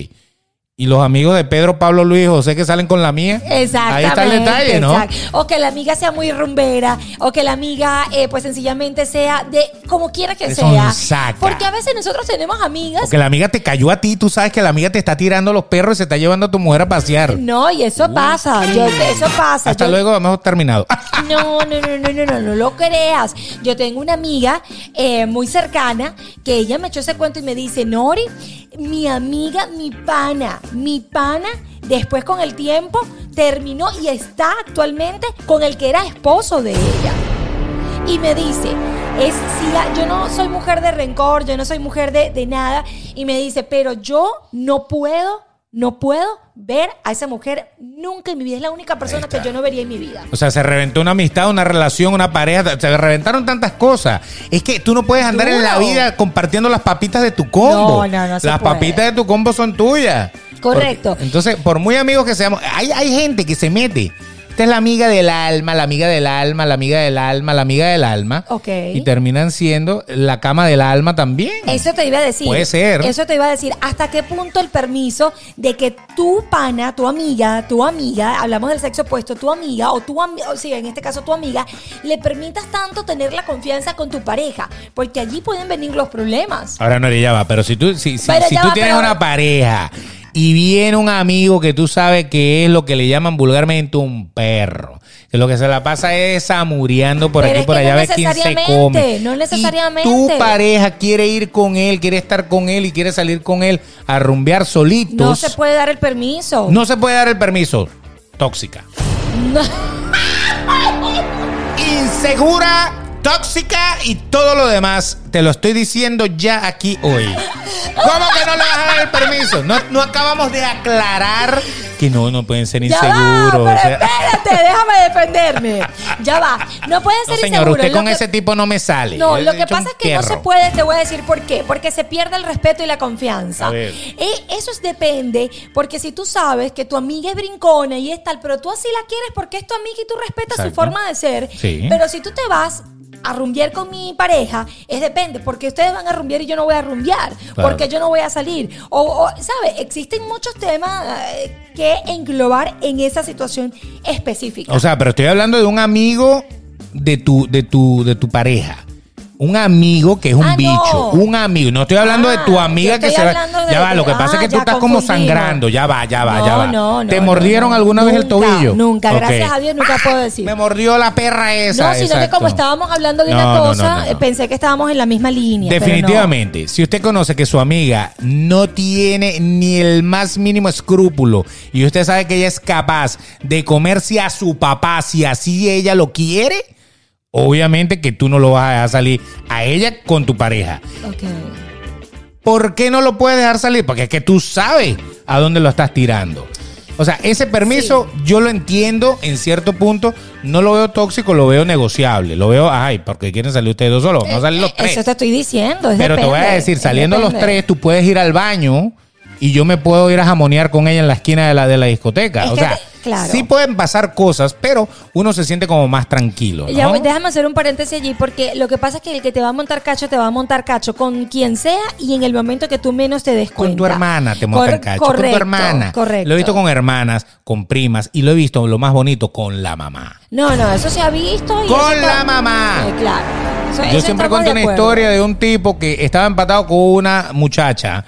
Y los amigos de Pedro, Pablo, Luis José que salen con la mía. Exactamente. Ahí está el detalle, ¿no? exacto. O que la amiga sea muy rumbera, o que la amiga, eh, pues sencillamente sea de como quiera que sea. sonsaca. Porque a veces nosotros tenemos amigas. Porque la amiga te cayó a ti, tú sabes que la amiga te está tirando los perros y se está llevando a tu mujer a pasear. No, y eso pasa. Yo, eso pasa. Hasta Yo- luego, hemos terminado. No, no, no, no, no, no, no lo creas. Yo tengo una amiga eh, muy cercana que ella me echó ese cuento y me dice, Nori, mi amiga, mi pana, mi pana, después con el tiempo terminó y está actualmente con el que era esposo de ella. Y me dice, es si a- yo no soy mujer de rencor, yo no soy mujer de, de nada. Y me dice, pero yo no puedo, no puedo ver a esa mujer nunca en mi vida. Es la única persona que yo no vería en mi vida. O sea, se reventó una amistad, una relación, una pareja, se reventaron tantas cosas. Es que tú no puedes andar en la vida compartiendo las papitas de tu combo. No, no, no se Las puede. papitas de tu combo son tuyas. Correcto. Porque- entonces, por muy amigos que seamos, hay, hay gente que se mete. Esta es la amiga del alma, la amiga del alma, la amiga del alma, la amiga del alma. Ok. Y terminan siendo la cama del alma también. Eso te iba a decir. Puede ser. Eso te iba a decir. ¿Hasta qué punto el permiso de que tu pana, tu amiga, tu amiga, hablamos del sexo opuesto, tu amiga o tu amiga, o sí, en este caso tu amiga, le permitas tanto tener la confianza con tu pareja? Porque allí pueden venir los problemas. Ahora no ya va, pero si tú, si, si- tú va, tienes pero- una pareja y viene un amigo que tú sabes que es lo que le llaman vulgarmente un perro, que lo que se la pasa es samureando por Pero aquí es por allá, no ves quién se come. no Y necesariamente. tu pareja quiere ir con él, quiere estar con él y quiere salir con él a rumbear solitos. No se puede dar el permiso. No se puede dar el permiso. Tóxica. No. Insegura, tóxica y todo lo demás. Te lo estoy diciendo ya aquí hoy. ¿Cómo que no le vas a dar el permiso? No, no acabamos de aclarar que no, no pueden ser Ya inseguros. va, pero o sea- espérate, déjame defenderme. Ya va. No pueden no, ser señor, inseguros. usted Lo con que- ese tipo no me sale. No, Yo lo que pasa es que no se puede, te voy a decir por qué. Porque se pierde el respeto y la confianza. Eh, eso es depende, porque si tú sabes que tu amiga es brincona y es tal, pero tú así la quieres porque es tu amiga y tú respetas su forma de ser. Sí. Pero si tú te vas a rumbear con mi pareja, es depende, porque ustedes van a rumbear y yo no voy a rumbear, Claro. porque yo no voy a salir. O, o, ¿sabes? Existen muchos temas eh, que englobar en esa situación específica. O sea, pero estoy hablando de un amigo de tu, de tu, de tu pareja. Un amigo que es un Ah, no. bicho. Un amigo. No estoy hablando de tu Ah, amiga que se va. Ya va, lo que pasa ah, es que tú estás como sangrando. Ya va, ya va, No, ya va. no, no, ¿Te mordieron alguna vez el tobillo? Nunca, gracias a Dios nunca puedo decir. Me mordió la perra esa. No, sino que como estábamos hablando de una cosa, pensé que estábamos en la misma línea. Definitivamente, si usted conoce que su amiga no tiene ni el más mínimo escrúpulo y usted sabe que ella es capaz de comerse a su papá si así ella lo quiere, obviamente que tú no lo vas a dejar salir a ella con tu pareja. Ok. ¿Por qué no lo puedes dejar salir? Porque es que tú sabes a dónde lo estás tirando. O sea, ese permiso yo lo entiendo en cierto punto, no lo veo tóxico, lo veo negociable, lo veo, ay, porque quieren salir ustedes dos solos, a salir los Eh, tres. Eso te estoy diciendo. es Pero te voy a decir, saliendo los tres, tú puedes ir al baño y yo me puedo ir a jamonear con ella en la esquina de la, de la discoteca. Es o sea, claro. sí pueden pasar cosas, pero uno se siente como más tranquilo. ¿no? Ya, déjame hacer un paréntesis allí porque lo que pasa es que el que te va a montar cacho te va a montar cacho con quien sea y en el momento que tú menos te des cuenta. Con tu hermana te montan Cor- cacho. con Correcto, tu hermana. Correcto. Lo he visto con hermanas, con primas y lo he visto lo más bonito con la mamá. No, no, eso se ha visto. Y Con la mamá. Eh, claro. Eso- Yo eso siempre cuento una historia de un tipo que estaba empatado con una muchacha,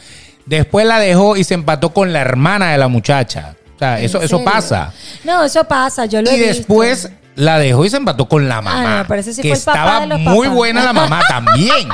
después la dejó y se empató con la hermana de la muchacha. Sea, ¿En eso, eso pasa. No, eso pasa, yo lo he Y visto. después la dejó y se empató con la mamá. Ah, no, pero ese sí que fue el papá estaba de los muy papás. buena la mamá también.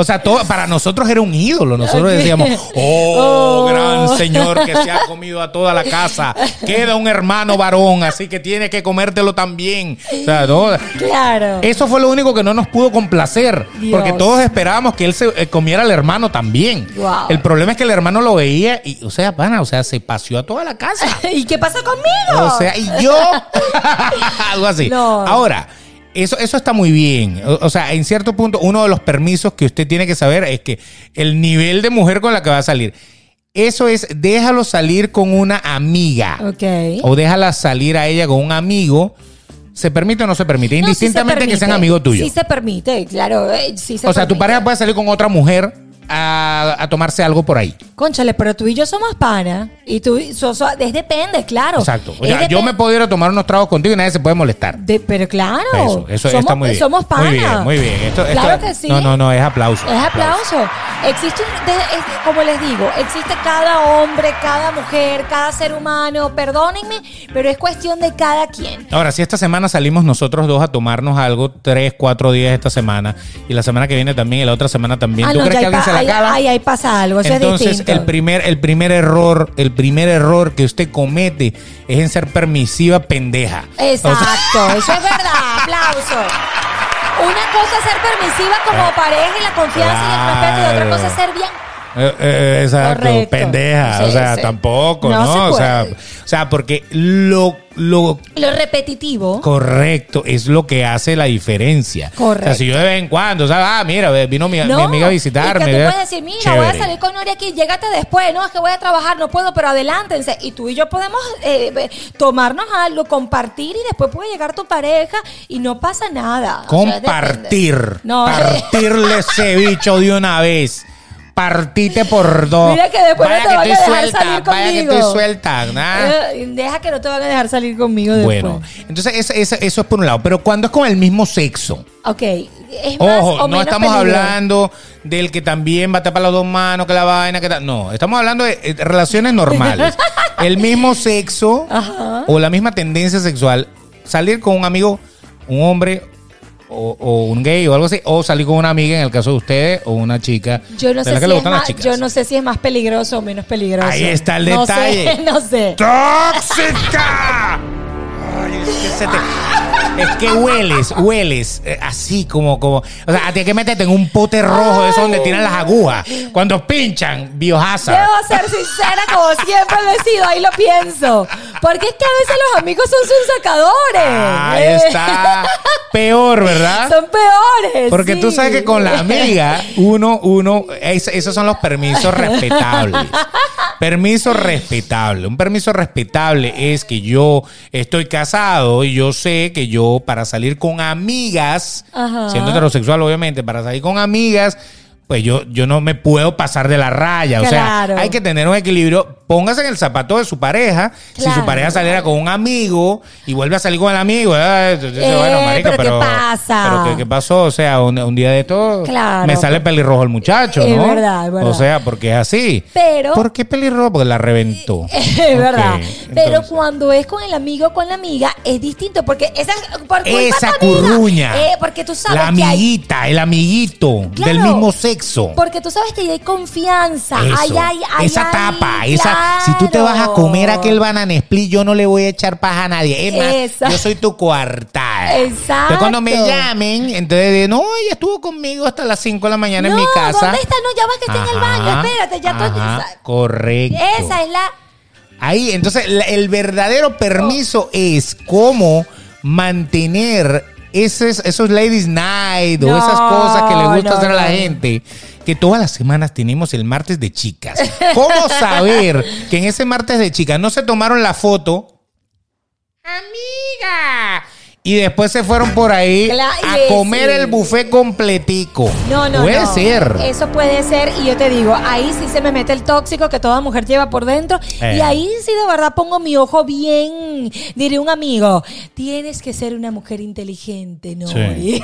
O sea, todo, para nosotros era un ídolo. Nosotros decíamos, oh, Oh. gran señor que se ha comido a toda la casa. Queda un hermano varón, así que tiene que comértelo también. O sea, no, Claro. eso fue lo único que no nos pudo complacer. Dios. Porque todos esperábamos que él se eh, comiera al hermano también. Wow. El problema es que el hermano lo veía y, o sea, pana, o sea, se paseó a toda la casa. ¿Y qué pasa conmigo? O sea, y yo. Algo así. No. Ahora. Eso, eso está muy bien. O, o sea, en cierto punto, uno de los permisos que usted tiene que saber es que el nivel de mujer con la que va a salir. Eso es, déjalo salir con una amiga. Ok. O déjala salir a ella con un amigo. ¿Se permite o no se permite? No, sí se Indistintamente que sean amigos tuyos. Sí se permite, claro. eh, sí se o sea, tu pareja puede salir con otra mujer a, a tomarse algo por ahí. Conchale, pero tú y yo somos pana. Y tú, so- so- es depende, claro. Exacto. O Es sea, yo me puedo ir a tomar unos tragos contigo y nadie se puede molestar. de- pero claro. Eso, eso somos, está muy bien. Somos pana. Muy bien, muy bien. Esto- esto- claro que sí. No, no, no, es aplauso. Es aplauso. Existe, un- de- es- como les digo, existe cada hombre, cada mujer, cada ser humano, perdónenme, pero es cuestión de cada quien. Ahora, si esta semana salimos nosotros dos a tomarnos algo, tres, cuatro días esta semana, y la semana que viene también, y la otra semana también, Ah, ¿tú no, crees que alguien se la acaba? ahí- ahí pasa algo, eso es Entonces, distinto. el primer, el primer error, el primer error que usted comete es en ser permisiva pendeja. O sea, Exacto, eso es verdad, aplauso. Una cosa es ser permisiva como pareja y la confianza y el respeto, y otra cosa es ser bien. Eh, eh, exacto, Correcto. pendeja. Sí, o sea, sí. tampoco, No ¿no? se O, sea, o sea, porque lo, lo Lo repetitivo. correcto es lo que hace la diferencia. Correcto. O sea, si yo de vez en cuando, ¿sabes? Ah, mira, vino mi, mi amiga a visitarme. Y que tú puedes decir, mira, voy a salir con Nori aquí, llégate después. No, es que voy a trabajar, no puedo, pero adelántense. Y tú y yo podemos eh, tomarnos algo, compartir y después puede llegar tu pareja y no pasa nada. O sea, Compartir. depende. No, Partirle ese bicho de una vez. Partite por dos. Mira que después vaya no te van que a estoy dejar suelta, salir vaya que conmigo. estoy suelta. nah. Eh, deja que no te van a dejar salir conmigo después. Bueno, entonces eso, eso- eso es por un lado. Pero cuando es con el mismo sexo. Ok, es más Ojo, o no menos estamos hablando del que también va a tapar las dos manos, que la vaina, que tal. No, estamos hablando de eh, relaciones normales. el mismo sexo Ajá. o la misma tendencia sexual. Salir con un amigo, un hombre o, o un gay o algo así. O salir con una amiga, en el caso de ustedes, o una chica. Yo no, de sé la si es más, yo no sé si es más peligroso o menos peligroso. Ahí está el No detalle. sé, no sé. ¡Tóxica! Ay, es que se te- Es que hueles, hueles eh, así como, como. O sea, a ti hay que meterte en un pote rojo, eso donde tiran las agujas. Cuando pinchan, biohazard. Debo ser sincera como siempre lo he sido, ahí lo pienso. Porque es que a veces los amigos son sus sacadores. Ahí está. Peor, ¿verdad? Son peores. Porque tú sabes que con la amiga, uno, uno, es- esos son los permisos respetables. Permiso respetable. Un permiso respetable es que yo estoy casado y yo sé que yo para salir con amigas, Ajá. siendo heterosexual obviamente, para salir con amigas, pues yo, yo no me puedo pasar de la raya. O sea, hay que tener un equilibrio. Póngase en el zapato de su pareja. Si su pareja saliera con un amigo y vuelve a salir con el amigo, eh, Eh, bueno, marica, pero ¿qué pasa? pero ¿qué, qué pasó? O sea, un, un día de esto Claro. me sale pelirrojo el muchacho, Es ¿no? verdad, es verdad. O sea, porque es así. Pero- ¿Por qué pelirrojo? Porque la reventó. Es verdad. Pero cuando es con el amigo o con la amiga, es distinto. Porque esa, por Esa curruña. eh, porque tú sabes la que hay amiguita, el amiguito del mismo sexo. Porque tú sabes que ahí hay confianza. Eso. Hay, ahí esa tapa, esa, si tú te vas a comer aquel banana split, yo no le voy a echar paja a nadie. Es más, yo soy tu coartada. Exacto. Entonces, cuando me llamen, entonces no, ella estuvo conmigo hasta las 5 de la mañana en mi casa. ¿dónde está? No, ya vas que está en el baño. Ajá, Espérate, ya tú. ajá, Correcto. Esa es la. Ahí, entonces, el verdadero permiso es cómo mantener esos, esos ladies night o esas cosas que le gusta no, hacer a la gente. Que todas las semanas tenemos el martes de chicas. ¿Cómo saber que en ese martes de chicas no se tomaron la foto? Amiga. Y después se fueron por ahí Cla- a comer sí. el buffet completico. No, no, Puede no. ser. Eso puede ser, y yo te digo, ahí sí se me mete el tóxico que toda mujer lleva por dentro. Eh. Y ahí sí de verdad pongo mi ojo bien. Diré un amigo, tienes que ser una mujer inteligente, ¿no? Sí.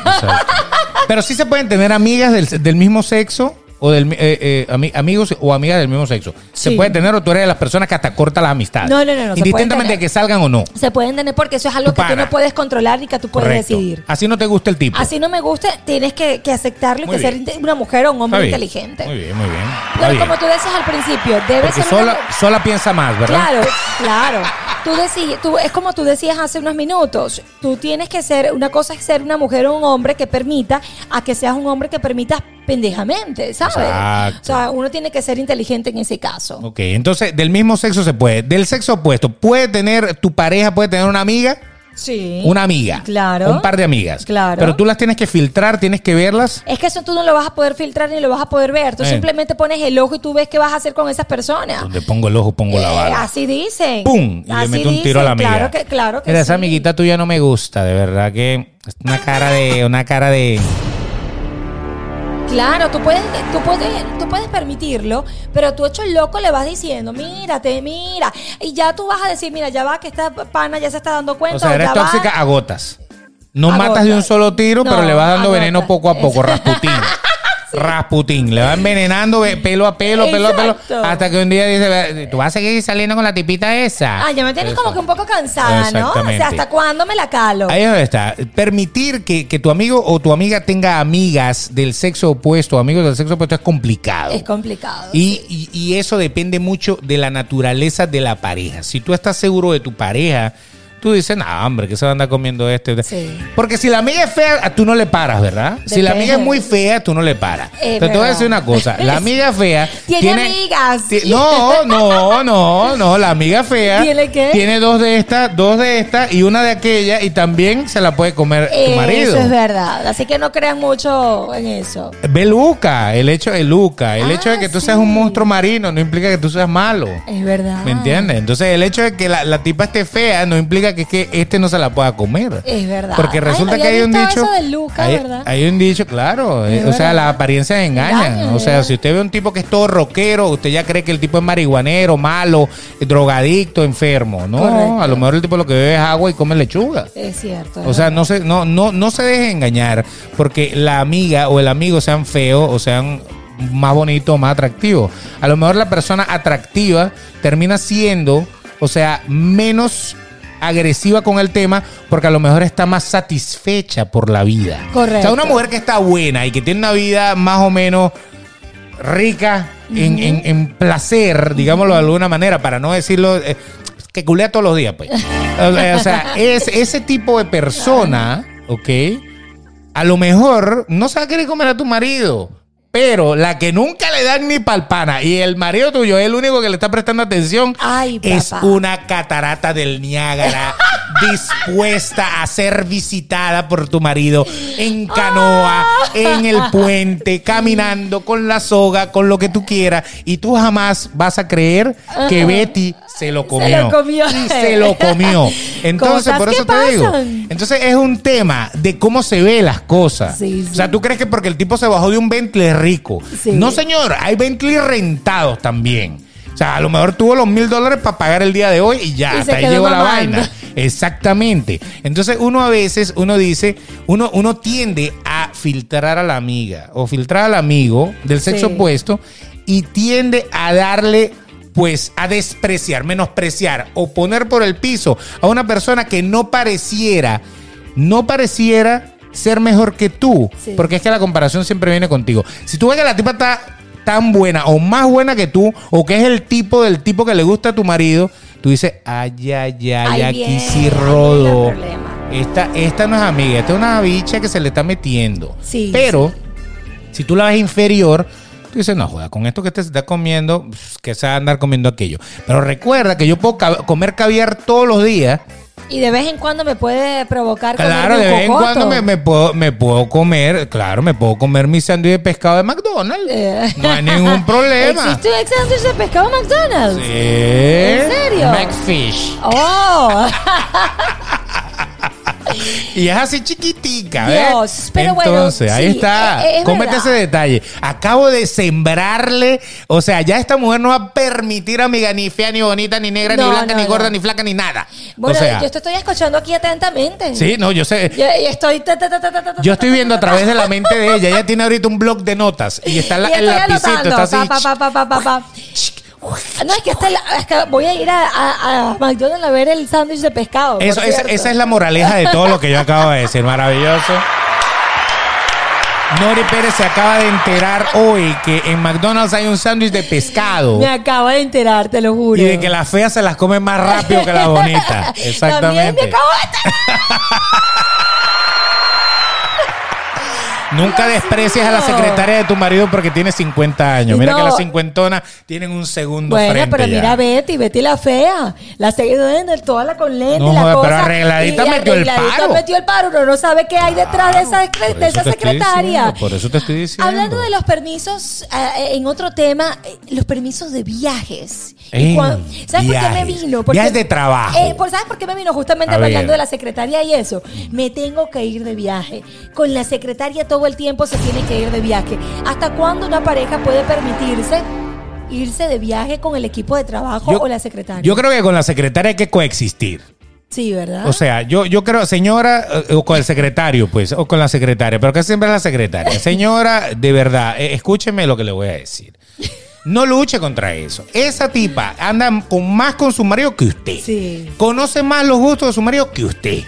Pero sí se pueden tener amigas del, del mismo sexo o del, eh, eh, ami- amigos o amigas del mismo sexo. Se puede tener o tú eres de las personas que hasta corta la amistad. No, no, no, no, Indistintamente de que salgan o no. Se pueden tener porque eso es algo Tu que tú no puedes controlar ni que tú puedes Correcto. decidir. Así no te gusta el tipo. Así no me gusta, tienes que, que aceptarlo y Muy que ser bien. una mujer o un hombre inteligente. Muy bien, muy bien. Pero como tú decías al principio, debe ser una sola, mu- sola piensa más, ¿verdad? Claro, claro. Tú decías, tú, es como tú decías hace unos minutos. Tú tienes que ser, una cosa es ser una mujer o un hombre que permita a que seas un hombre que permita pendejamente, ¿sabes? Exacto. O sea, uno tiene que ser inteligente en ese caso. Ok, entonces del mismo sexo se puede. Del sexo opuesto, puede tener, tu pareja puede tener una amiga, Sí. una amiga. Claro. Un par de amigas. Claro. Pero tú las tienes que filtrar, tienes que verlas. Es que eso tú no lo vas a poder filtrar ni lo vas a poder ver. Tú Eh. simplemente pones el ojo y tú ves qué vas a hacer con esas personas. Donde pongo el ojo, pongo la Eh, bala. así dicen. ¡Pum! Y le meto un tiro a la amiga. Claro que, claro que Mira, esa amiguita tuya no me gusta, de verdad que es una cara de, una cara de. Claro, tú puedes, tú puedes, tú puedes permitirlo, pero tú hecho el loco le vas diciendo, mírate, mira, y ya tú vas a decir, mira, ya va que esta pana ya se está dando cuenta. O sea, eres va. tóxica a gotas. No A matas de un solo tiro, pero le vas dando veneno gotas. poco a poco, Rasputín. Rasputín, le va envenenando ve- pelo a pelo, pelo a pelo, hasta que un día dice, "Ve, tú vas a seguir saliendo con la tipita esa. Ah, ya me tienes Eso. como que un poco cansada, ¿no? O sea, ¿hasta cuándo me la calo? Ahí es donde está. Permitir que, que tu amigo o tu amiga tenga amigas del sexo opuesto, amigos del sexo opuesto, es complicado. Es complicado. Y, y- y eso depende mucho de la naturaleza de la pareja. Si tú estás seguro de tu pareja, tú dices, no, hombre, que se va a andar comiendo este. Sí. Porque si la amiga es fea, tú no le paras, ¿verdad? Si la amiga es muy fea, tú no le paras. Es Pero te voy a decir una cosa. La amiga fea... Tiene amigas. no, no, no, no. La amiga fea... ¿Tiene qué? Tiene dos de estas, dos de estas y una de aquella y también se la puede comer tu marido. Eso es verdad. Así que no crean mucho en eso. Ve Luca, el hecho de Luca, el Ah, hecho de que tú sí. seas un monstruo marino no implica que tú seas malo. Es verdad. ¿Me entiendes? Entonces el hecho de que la, la tipa esté fea no implica que, que este no se la pueda comer. Es verdad. Porque resulta que hay un dicho. eso de Luca, hay, ¿verdad? hay un dicho, claro. eh, Es o sea, las apariencias engañan. O sea, ¿verdad? si usted ve un tipo que es todo rockero, usted ya cree que el tipo es marihuanero, malo, eh, drogadicto, enfermo. No, Correcto. a lo mejor el tipo lo que bebe es agua y come lechuga. Es cierto. O sea, no se, no, no, no se deje engañar porque la amiga o el amigo sean feos o sean más bonitos o más atractivos. A lo mejor la persona atractiva termina siendo, o sea, menos agresiva con el tema porque a lo mejor está más satisfecha por la vida. Correcto. O sea, una mujer que está buena y que tiene una vida más o menos rica en, en- en placer, digámoslo de alguna manera, para no decirlo, eh, que culea todos los días, pues. O sea, o sea, es ese tipo de persona, ¿ok? A lo mejor no se va a querer comer a tu marido. Pero la que nunca le dan ni palpana y el marido tuyo es el único que le está prestando atención Ay, es papá. una catarata del Niágara dispuesta a ser visitada por tu marido en canoa, en el puente, caminando con la soga, con lo que tú quieras y tú jamás vas a creer que Betty se lo comió. lo comió. Y se lo comió. Entonces, por eso te digo. Entonces es un tema de cómo se ve las cosas. Sí, sí. O sea, tú crees que porque el tipo se bajó de un Bentley rico. Sí. No, señor, hay Bentley rentados también. O sea, a lo mejor tuvo los mil dólares para pagar el día de hoy y ya, Y hasta ahí llegó la vaina. Exactamente. Entonces uno a veces, uno dice, uno, uno tiende a filtrar a la amiga o filtrar al amigo del sexo Sí. opuesto y tiende a darle pues a despreciar, menospreciar o poner por el piso a una persona que no pareciera, no pareciera ser mejor que tú, Sí. porque es que la comparación siempre viene contigo. Si tú ves que la tipa está tan buena o más buena que tú, o que es el tipo del tipo que le gusta a tu marido, tú dices, ay, ay, ay, aquí sí rodo. Esta, esta no es amiga, esta es una bicha que se le está metiendo. Sí, Pero, si tú la ves inferior, tú dices, no, joda, con esto que te está comiendo, pues, que se va a andar comiendo aquello. Pero recuerda que yo puedo comer caviar todos los días. Y de vez en cuando me puede provocar Claro, de un vez en cocoto. cuando me, me puedo, me puedo comer, claro, me puedo comer mi sándwich de pescado de McDonald's. Eh. No hay ningún problema. ¿Existe un sándwich de pescado McDonald's? Sí. ¿En serio? McFish. Oh. Y es así chiquitica, ¿ves? Dios, pero bueno, Entonces, ahí sí, está. es- es Cómete verdad. ese detalle. Acabo de sembrarle. O sea, ya esta mujer no va a permitir, amiga, ni fea, ni bonita, ni negra, ni blanca, no, ni gorda, no. ni flaca, ni nada. Bueno, o sea, yo te estoy escuchando aquí atentamente. sí, no, yo sé. Yo, estoy. ta, ta, ta, Yo estoy viendo a través de la mente de ella. Ella tiene ahorita un blog de notas y está la- Y el lapicito. Está así. pa, pa. No, es que, este la- es que voy a ir a, a- a McDonald's a ver el sándwich de pescado. Eso, esa, es la moraleja de todo lo que yo acabo de decir. Maravilloso. Nori Pérez se acaba de enterar hoy que en McDonald's hay un sándwich de pescado Me acabo de enterar, te lo juro. y de que las feas se las comen más rápido que las bonitas. También me Exactamente. acabo de enterar. Nunca Dios desprecias a la secretaria de tu marido porque tiene 50 años. Mira No. que las cincuentonas tienen un segundo Bueno, frente pero ya. mira a Betty, Betty la fea. La seguidora, toda la con lente, No la joda, cosa. pero arregladita y metió el paro. metió el paro. Uno no sabe qué hay detrás de esa, de secretaria. diciendo, por eso te estoy diciendo. Hablando de los permisos, eh, en otro tema, eh, los permisos de viajes. Ey, ¿Sabes por qué me vino? Viajes de trabajo. Eh, por- ¿Sabes por qué me vino? Justamente A ver. hablando de la secretaria y eso. Me tengo que ir de viaje. Con la secretaria todo el tiempo se tiene que ir de viaje. ¿Hasta cuándo una pareja puede permitirse irse de viaje con el equipo de trabajo Yo- o la secretaria? Yo creo que con la secretaria hay que coexistir. sí, ¿verdad? O sea, yo, yo creo, señora, eh, o con el secretario, pues, o con la secretaria, pero que siempre es la secretaria. Señora, de verdad, eh, escúcheme lo que le voy a decir. No luche contra eso. Esa tipa anda con más con su marido que usted. Sí. Conoce más los gustos de su marido que usted.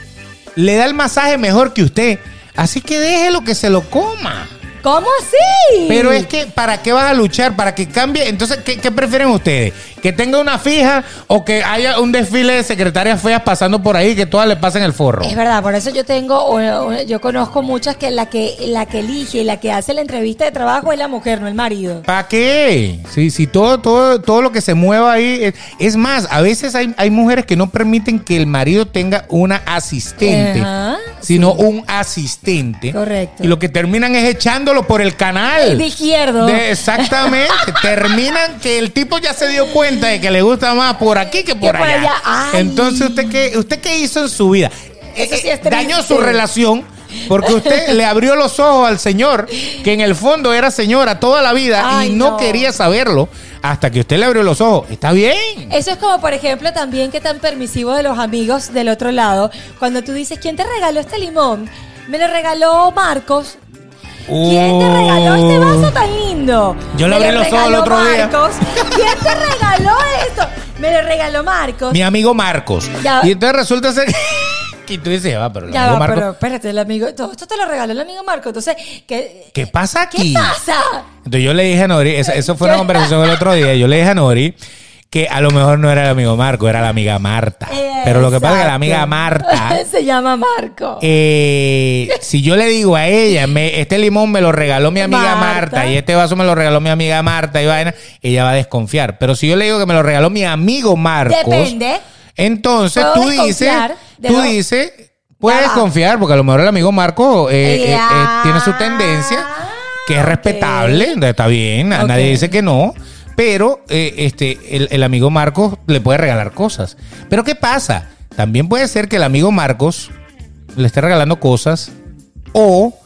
Le da el masaje mejor que usted. Así que déjelo que se lo coma. ¿Cómo así? Pero es que, ¿para qué vas a luchar? ¿Para que cambie? Entonces, ¿qué, qué prefieren ustedes? ¿Que tenga una fija o que haya un desfile de secretarias feas pasando por ahí que todas le pasen el forro? Es verdad, por eso yo tengo, yo conozco muchas que la que la que elige y la que hace la entrevista de trabajo es la mujer, no el marido. ¿Para qué? Si, si todo, todo, todo lo que se mueva ahí. Es, es más, a veces hay, hay mujeres que no permiten que el marido tenga una asistente, Ajá, sino un asistente. Correcto. Y lo que terminan es echándolo por el canal. De izquierdo. De- exactamente. Terminan que el tipo ya se dio cuenta de que le gusta más por aquí que por, por allá. allá. Entonces, ¿usted qué, ¿usted qué hizo en su vida? Eso sí Eh, es eh, Dañó su relación porque usted le abrió los ojos al señor, que en el fondo era señora toda la vida Ay, y no, no. quería saberlo hasta que usted le abrió los ojos. Está bien. Eso es como, por ejemplo, también que tan permisivo de los amigos del otro lado. Cuando tú dices, ¿quién te regaló este limón? Me lo regaló Marcos. ¿Quién te regaló este vaso tan lindo? Yo le Me abrí lo los ojos el otro día. Marcos. ¿Quién te regaló esto? Me lo regaló Marcos. Mi amigo Marcos. Ya. Y entonces resulta ser que tú dices, va, pero el Ya amigo va, Marcos. pero espérate, el amigo, todo esto te lo regaló el amigo Marco. Entonces, ¿qué, ¿Qué pasa aquí? ¿qué pasa? Entonces yo le dije a Nori, esa- eso fue una conversación el otro día, yo le dije a Nori que a lo mejor no era el amigo Marco, era la amiga Marta. Pero lo que pasa es que la amiga. Marta, Se llama Marco. eh, si yo le digo a ella, me- este limón me lo regaló mi amiga Marta. Marta. y este vaso me lo regaló mi amiga Marta y vaina, ella va a desconfiar. Pero si yo le digo que me lo regaló mi amigo Marcos, Depende. entonces tú dices, tú lo- dices, puedes confiar, porque a lo mejor el amigo Marco eh, eh, eh, tiene su tendencia, que es respetable, está bien, nadie dice que no. Pero eh, este, el, el amigo Marcos le puede regalar cosas. Pero ¿qué pasa? También puede ser que el amigo Marcos le esté regalando cosas o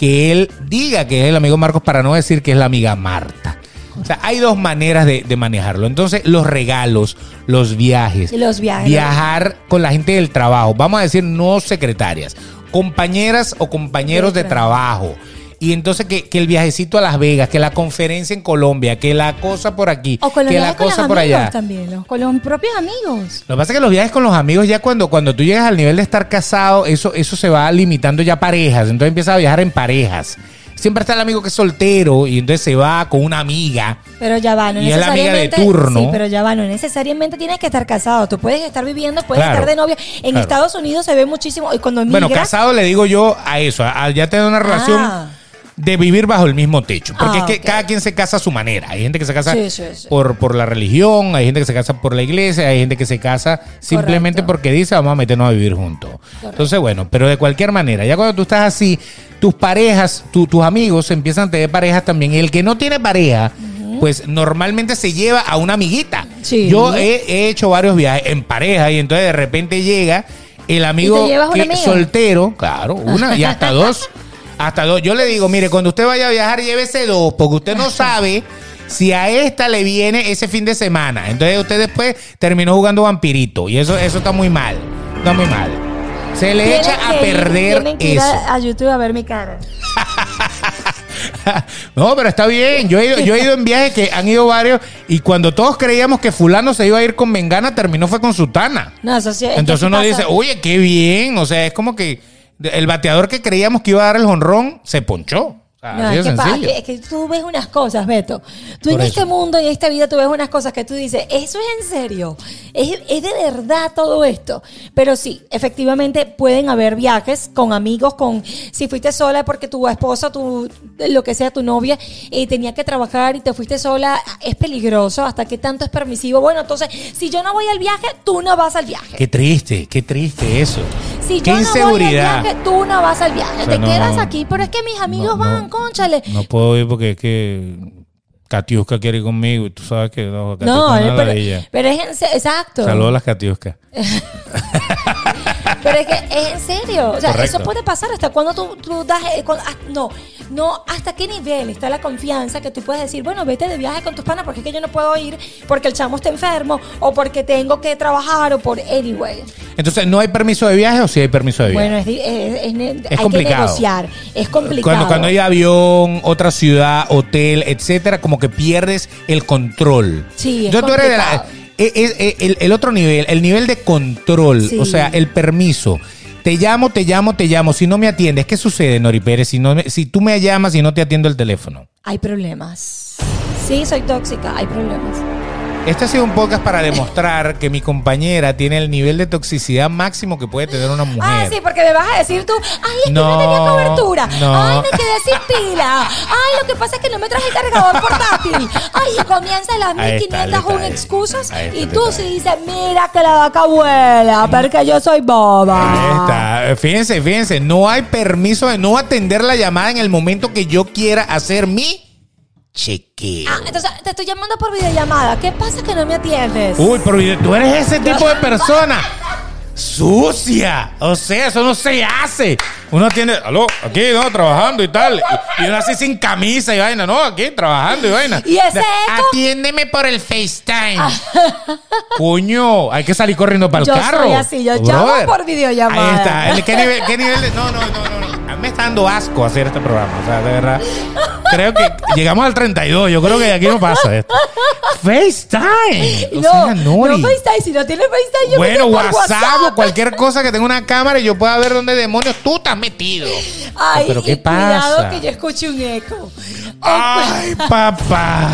que él diga que es el amigo Marcos para no decir que es la amiga Marta. O sea, hay dos maneras de, de manejarlo. Entonces, los regalos, los viajes. Los viajes. Viajar con la gente del trabajo. Vamos a decir no secretarias. Compañeras o compañeros de De trabajo. Y entonces que, que el viajecito a Las Vegas, que la conferencia en Colombia, que la cosa por aquí, O con los que la los cosa por allá. también, los- con los propios amigos. Lo que pasa es que los viajes con los amigos, ya cuando, cuando tú llegas al nivel de estar casado, eso, eso se va limitando ya a parejas. Entonces empiezas a viajar en parejas. Siempre está el amigo que es soltero y entonces se va con una amiga. Pero ya va, no Y es la amiga de necesariamente. turno. Sí, pero ya va, no necesariamente tienes que estar casado. Tú puedes estar viviendo, puedes Claro, estar de novia. En claro. Estados Unidos se ve muchísimo. Y cuando Bueno, casado le digo yo a eso, a, a ya tener una relación Ah. De vivir bajo el mismo techo. Porque Ah, es que ok. cada quien se casa a su manera. Hay gente que se casa Sí, sí, sí. Por, por la religión, hay gente que se casa por la iglesia, hay gente que se casa simplemente Correcto. porque dice vamos a meternos a vivir juntos. Entonces, bueno, pero de cualquier manera, ya cuando tú estás así, tus parejas, tu- tus amigos empiezan a tener parejas también. Y el que no tiene pareja, pues normalmente se lleva a una amiguita. Yo he, he hecho varios viajes en pareja y entonces de repente llega el amigo ¿Y te llevas una que- soltero, claro, una y hasta dos. Hasta dos. Yo le digo, mire, cuando usted vaya a viajar, llévese dos, porque usted no sabe si a esta le viene ese fin de semana. Entonces usted después terminó jugando vampirito. Y eso, eso está muy mal. Está muy mal. Se le echa a ir- perder que ir eso. a, a YouTube a ver mi cara. no, pero está bien. Yo he, ido, yo he ido en viajes que han ido varios y cuando todos creíamos que fulano se iba a ir con Mengana, terminó fue con Sutana. No, eso sí. Entonces uno pasa. dice, oye, qué bien. O sea, es como que el bateador que creíamos que iba a dar el jonrón se ponchó. Sea, No, es, que, pa- es que tú ves unas cosas, Beto. Tú en este mundo, en esta vida, tú ves unas cosas que tú dices, eso es en serio, es, es de verdad todo esto. Pero sí, efectivamente pueden haber viajes con amigos, con si fuiste sola porque tu esposa, tu lo que sea, tu novia, eh, tenía que trabajar y te fuiste sola, es peligroso. ¿Hasta qué tanto es permisivo? Bueno, entonces, si yo no voy al viaje, tú no vas al viaje. Qué triste, qué triste eso. Si yo no voy inseguridad. al viaje, tú no vas al viaje. O sea, te no- quedas aquí, pero es que mis amigos no, van, conchale. No puedo ir porque es que Katiuska quiere ir conmigo y tú sabes que no, Katiuska No, eh, pero, pero es en exacto. Saludos a las Katiuskas. Pero es que es en serio. O sea, Correcto. eso puede pasar. ¿Hasta cuando tú, tú das.? eh, cuando- ah, no, no. ¿Hasta qué nivel está la confianza que tú puedes decir, bueno, vete de viaje con tus panas porque es que yo no puedo ir porque el chamo está enfermo o porque tengo que trabajar o por anyway? Entonces, ¿no hay permiso de viaje o sí hay permiso de viaje? Bueno, es, es- es que complicado. negociar. Es complicado. Cuando, cuando hay avión, otra ciudad, hotel, etcétera, como que pierdes el control. Sí, es Yo, tú eres de la- eh, eh, eh, el, el otro nivel, el nivel de control, Sí. o sea, el permiso. Te llamo, te llamo, te llamo. Si no me atiendes, ¿qué sucede, Nori Pérez? Si, no me- si tú me llamas y no te atiendo el teléfono. Hay problemas. Sí, soy tóxica. Hay problemas. Este ha sido un podcast para demostrar que mi compañera tiene el nivel de toxicidad máximo que puede tener una mujer. Ah, sí, porque me vas a decir tú, ay, es que no, No, tenía cobertura. no. Ay, me quedé sin pila. Ay, lo que pasa es que no me traje cargador portátil. Ay, comienza las Ahí está el 1500 un detalle. excusas. Ahí está Y el tú sí dices, mira que la vaca vuela, porque yo soy boba. Ahí está. Fíjense, fíjense, no hay permiso de no atender la llamada en el momento que yo quiera hacer mi chequeo. Ah, entonces te estoy llamando por videollamada. ¿Qué pasa que no me atiendes? Uy, pero tú eres ese tipo de persona. Sucia. O sea, eso no se hace. Uno tiene, aló, aquí, ¿no? Trabajando y tal. Y, y uno así sin camisa y vaina, ¿no? Aquí, trabajando y vaina. ¿Y ese eco? Atiéndeme por el FaceTime. Coño, hay que salir corriendo para el Yo carro. soy así, yo llamo por videollamada. Ahí está. ¿Qué nivel, qué nivel de- No, no, no, no, no. Me está dando asco hacer este programa. O sea, de verdad. Creo que llegamos al 32. Yo creo que de aquí no pasa esto. FaceTime. O no, sea, no. FaceTime. Si no tienes FaceTime, yo me Bueno, quedo por WhatsApp o cualquier cosa que tenga una cámara y yo pueda ver dónde demonios tú estás metido. Ay, Pero ¿qué y cuidado pasa? que yo escuche un eco. Ay, papá.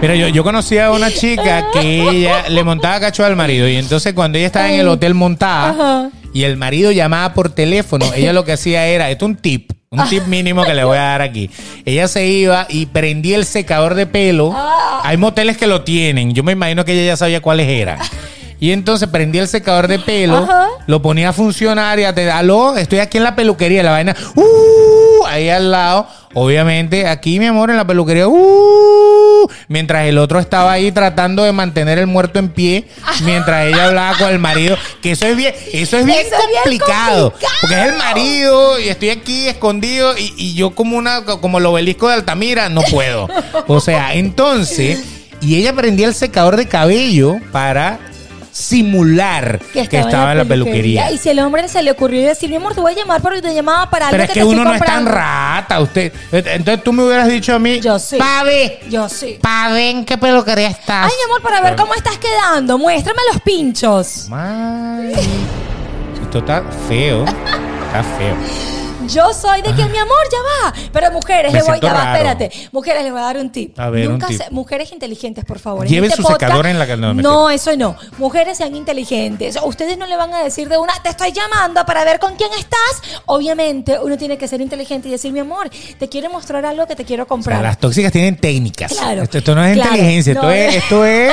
Mira, yo, yo conocí a una chica que ella le montaba cacho al marido y entonces cuando ella estaba en el hotel montada Ajá. Y el marido llamaba por teléfono, ella lo que hacía era, esto es un tip, un tip mínimo que le voy a dar aquí. Ella se iba y prendía el secador de pelo. Ah. Hay moteles que lo tienen, yo me imagino que ella ya sabía cuáles eran. Y entonces prendía el secador de pelo, Ajá. lo ponía a funcionar y a te aló, estoy aquí en la peluquería, la vaina, uh, ahí al lado. Obviamente, aquí, mi amor, en la peluquería, uh, mientras el otro estaba ahí tratando de mantener el muerto en pie, mientras ella hablaba con el marido, que eso es bien, eso es bien Eso es bien complicado, complicado. porque es el marido y estoy aquí escondido y, y yo como una, como el obelisco de Altamira, no puedo. O sea, entonces, y ella prendía el secador de cabello para simular que estaba, en la peluquería. Y si el hombre se le ocurrió decir, mi amor, te voy a llamar por videollamada para algo Pero es que que te uno no es tan comprando". rata, usted. Entonces tú me hubieras dicho a mí, Yo sí. Pave, Yo sí. Pave, ¿en qué peluquería estás? Ay, mi amor, para ver cómo estás quedando, muéstrame los pinchos. Ay, esto está feo, está feo. Yo soy de quien, mi amor, ya va. Pero mujeres, le voy, ya va, raro. espérate. Mujeres, les voy a dar un tip. A ver, un Nunca tip. se- mujeres inteligentes, por favor. Lleven este su secador en la ca- no, No, eso no. Mujeres sean inteligentes. Ustedes no le van a decir de una, te estoy llamando para ver con quién estás. Obviamente, uno tiene que ser inteligente y decir, mi amor, te quiero mostrar algo que te quiero O sea, comprar. las tóxicas tienen técnicas. Claro, Esto, esto no es claro, inteligencia, no esto, es, es. esto es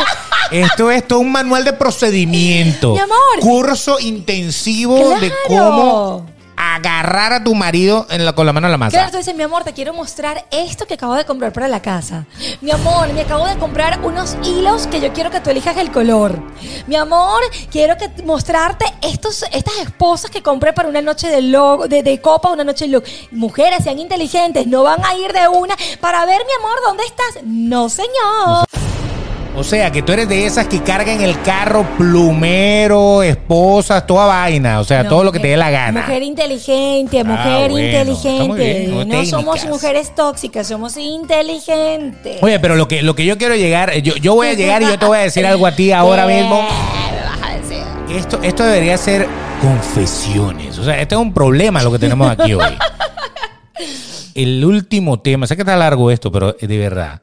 esto es todo un manual de procedimiento. Mi amor. Curso intensivo de cómo agarrar a tu marido en la- con la mano en la masa. Claro, tú dices, mi amor, te quiero mostrar esto que acabo de comprar para la casa. Mi amor, me acabo de comprar unos hilos que yo quiero que tú elijas el color. Mi amor, quiero que mostrarte estos, estas esposas que compré para una noche de, logo, de, de copa, una noche de look. Mujeres, sean inteligentes, no van a ir de una para ver, mi amor, ¿dónde estás? No, señor. O sea, que tú eres de esas que cargan el carro plumero, esposas, toda vaina. O sea, No, todo lo que te mujer- dé la gana. Mujer inteligente, mujer Ah, bueno, muy inteligente. bien, no somos mujeres tóxicas, somos inteligentes. Oye, pero lo que, lo que yo quiero llegar, yo, yo voy a llegar y yo te voy a decir algo a ti ahora ¿Qué mismo. me vas a decir? Esto, esto debería ser confesiones. O sea, este es un problema lo que tenemos aquí hoy. El último tema, sé que está largo esto, pero de verdad.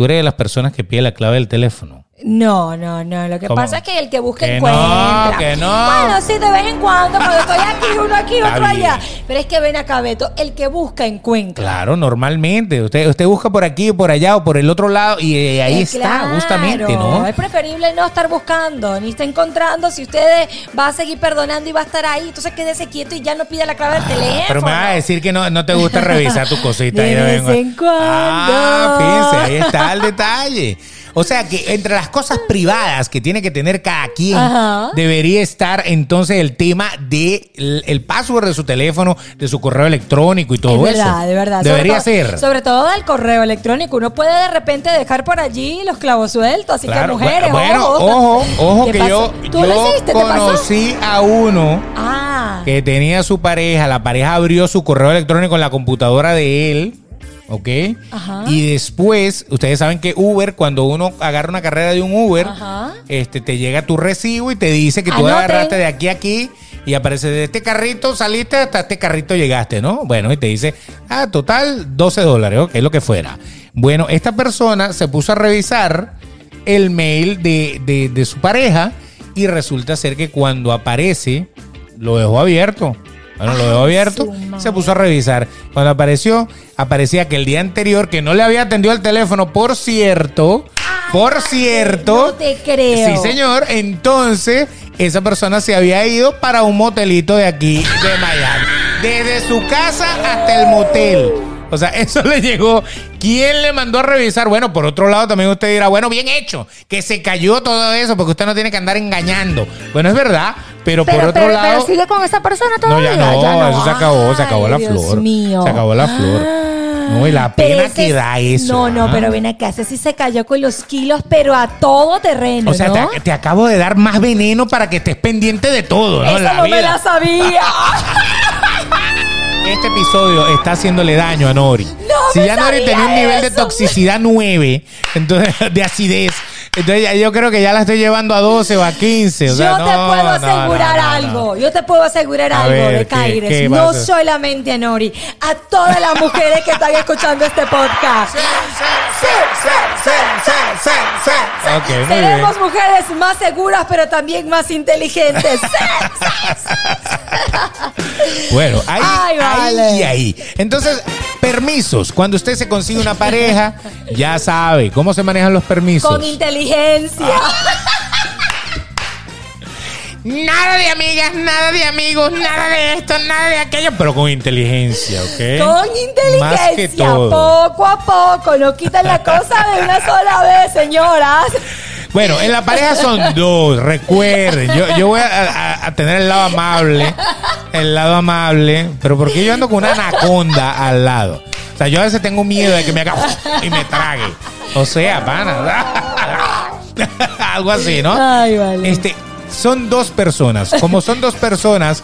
Tú eres de las personas que pide la clave del teléfono. No, no, no. Lo que ¿Cómo? pasa es que el que busca Que encuentra. no, que no. Bueno, sí, de vez en cuando, cuando estoy aquí, uno aquí, Está otro allá. Pero es que ven acá, Beto, el que busca encuentra. Claro, normalmente. Usted, usted busca por aquí o por allá o por el otro lado y eh, ahí Eh, está, claro. justamente, ¿no? Es preferible no estar buscando, ni estar encontrando. Si usted va a seguir perdonando y va a estar ahí, entonces quédese quieto y ya no pida la clave del teléfono. Pero me vas a decir que no, no te gusta revisar tu cosita. De ahí vez en cuando. Ah, fíjense, ahí está el detalle. O sea que entre las cosas privadas que tiene que tener cada quien, Ajá. debería estar entonces el tema de el, el password de su teléfono, de su correo electrónico y todo es verdad, eso. de verdad. Debería sobre ser. Sobre todo del correo electrónico. Uno puede de repente dejar por allí los clavos sueltos. Así Claro, que mujeres, bueno, ojo. ojo, ojo ¿Qué que pasó? yo, ¿Tú yo conocí a uno Ah. que tenía su pareja, la pareja abrió su correo electrónico en la computadora de él, ¿ok? Ajá. Y después, ustedes saben que Uber, cuando uno agarra una carrera de un Uber, Ajá. este, te llega tu recibo y te dice que tú Anoten. agarraste de aquí a aquí y aparece de este carrito saliste hasta este carrito llegaste, ¿no? Bueno, y te dice, ah, total 12 dólares, ok, lo que fuera. Bueno, esta persona se puso a revisar el mail de, de- de su pareja y resulta ser que cuando aparece, lo dejó abierto. Bueno, lo dejó abierto, se puso a revisar. Cuando apareció, aparecía que el día anterior, que no le había atendido el teléfono, por cierto, por cierto. no te creo. Sí, señor. Entonces, esa persona se había ido para un motelito de aquí, de Miami. Desde su casa hasta el motel. O sea, eso le llegó. ¿Quién le mandó a revisar? Bueno, por otro lado, también usted dirá, bueno, bien hecho, que se cayó todo eso, porque usted no tiene que andar engañando. Bueno, es verdad, pero, por otro pero- lado. pero sigue con esa persona No, todavía. ya no, eso se acabó, se Ay, acabó la Dios flor. mío. Se acabó la flor. Ah. No, y la pena ese que da eso. No, no, ¿ah? pero ven acá, ese sí se cayó con los kilos, pero a todo terreno, O sea, ¿no? te, te acabo de dar más veneno para que estés pendiente de todo, ¿no? Esa la no me la sabía. Este episodio está haciéndole daño a Nori. si me ya Nori tenía un nivel de toxicidad 9, entonces de acidez, entonces ya yo creo que ya la estoy llevando a 12 o a 15. O sea, yo te no, puedo no, asegurar no, no, no. algo. Yo te puedo asegurar A algo ver, de ¿qué- Caires. qué No pasa? solamente a Nori, a todas las mujeres que están escuchando este podcast. Ok, muy bien. Seremos mujeres más seguras, pero también más inteligentes. Bueno, ahí, Ay, ahí vale. y ahí. Entonces, permisos. Cuando usted se consigue una pareja, ya sabe cómo se manejan los permisos. Con inteligencia. Nada de amigas, nada de amigos, nada de esto, nada de aquello, pero con inteligencia, ¿ok? Con Más que inteligencia, todo. poco a poco, no quitan la cosa de una sola vez, señoras. Bueno, en la pareja son dos, recuerden. Yo, yo voy a, a- a tener el lado amable, el lado amable, pero porque yo ando con una anaconda al lado. O sea, yo a veces tengo miedo de que me haga y me trague. O sea, pana. Algo así, ¿no? Ay, vale. Este, son dos personas. Como son dos personas,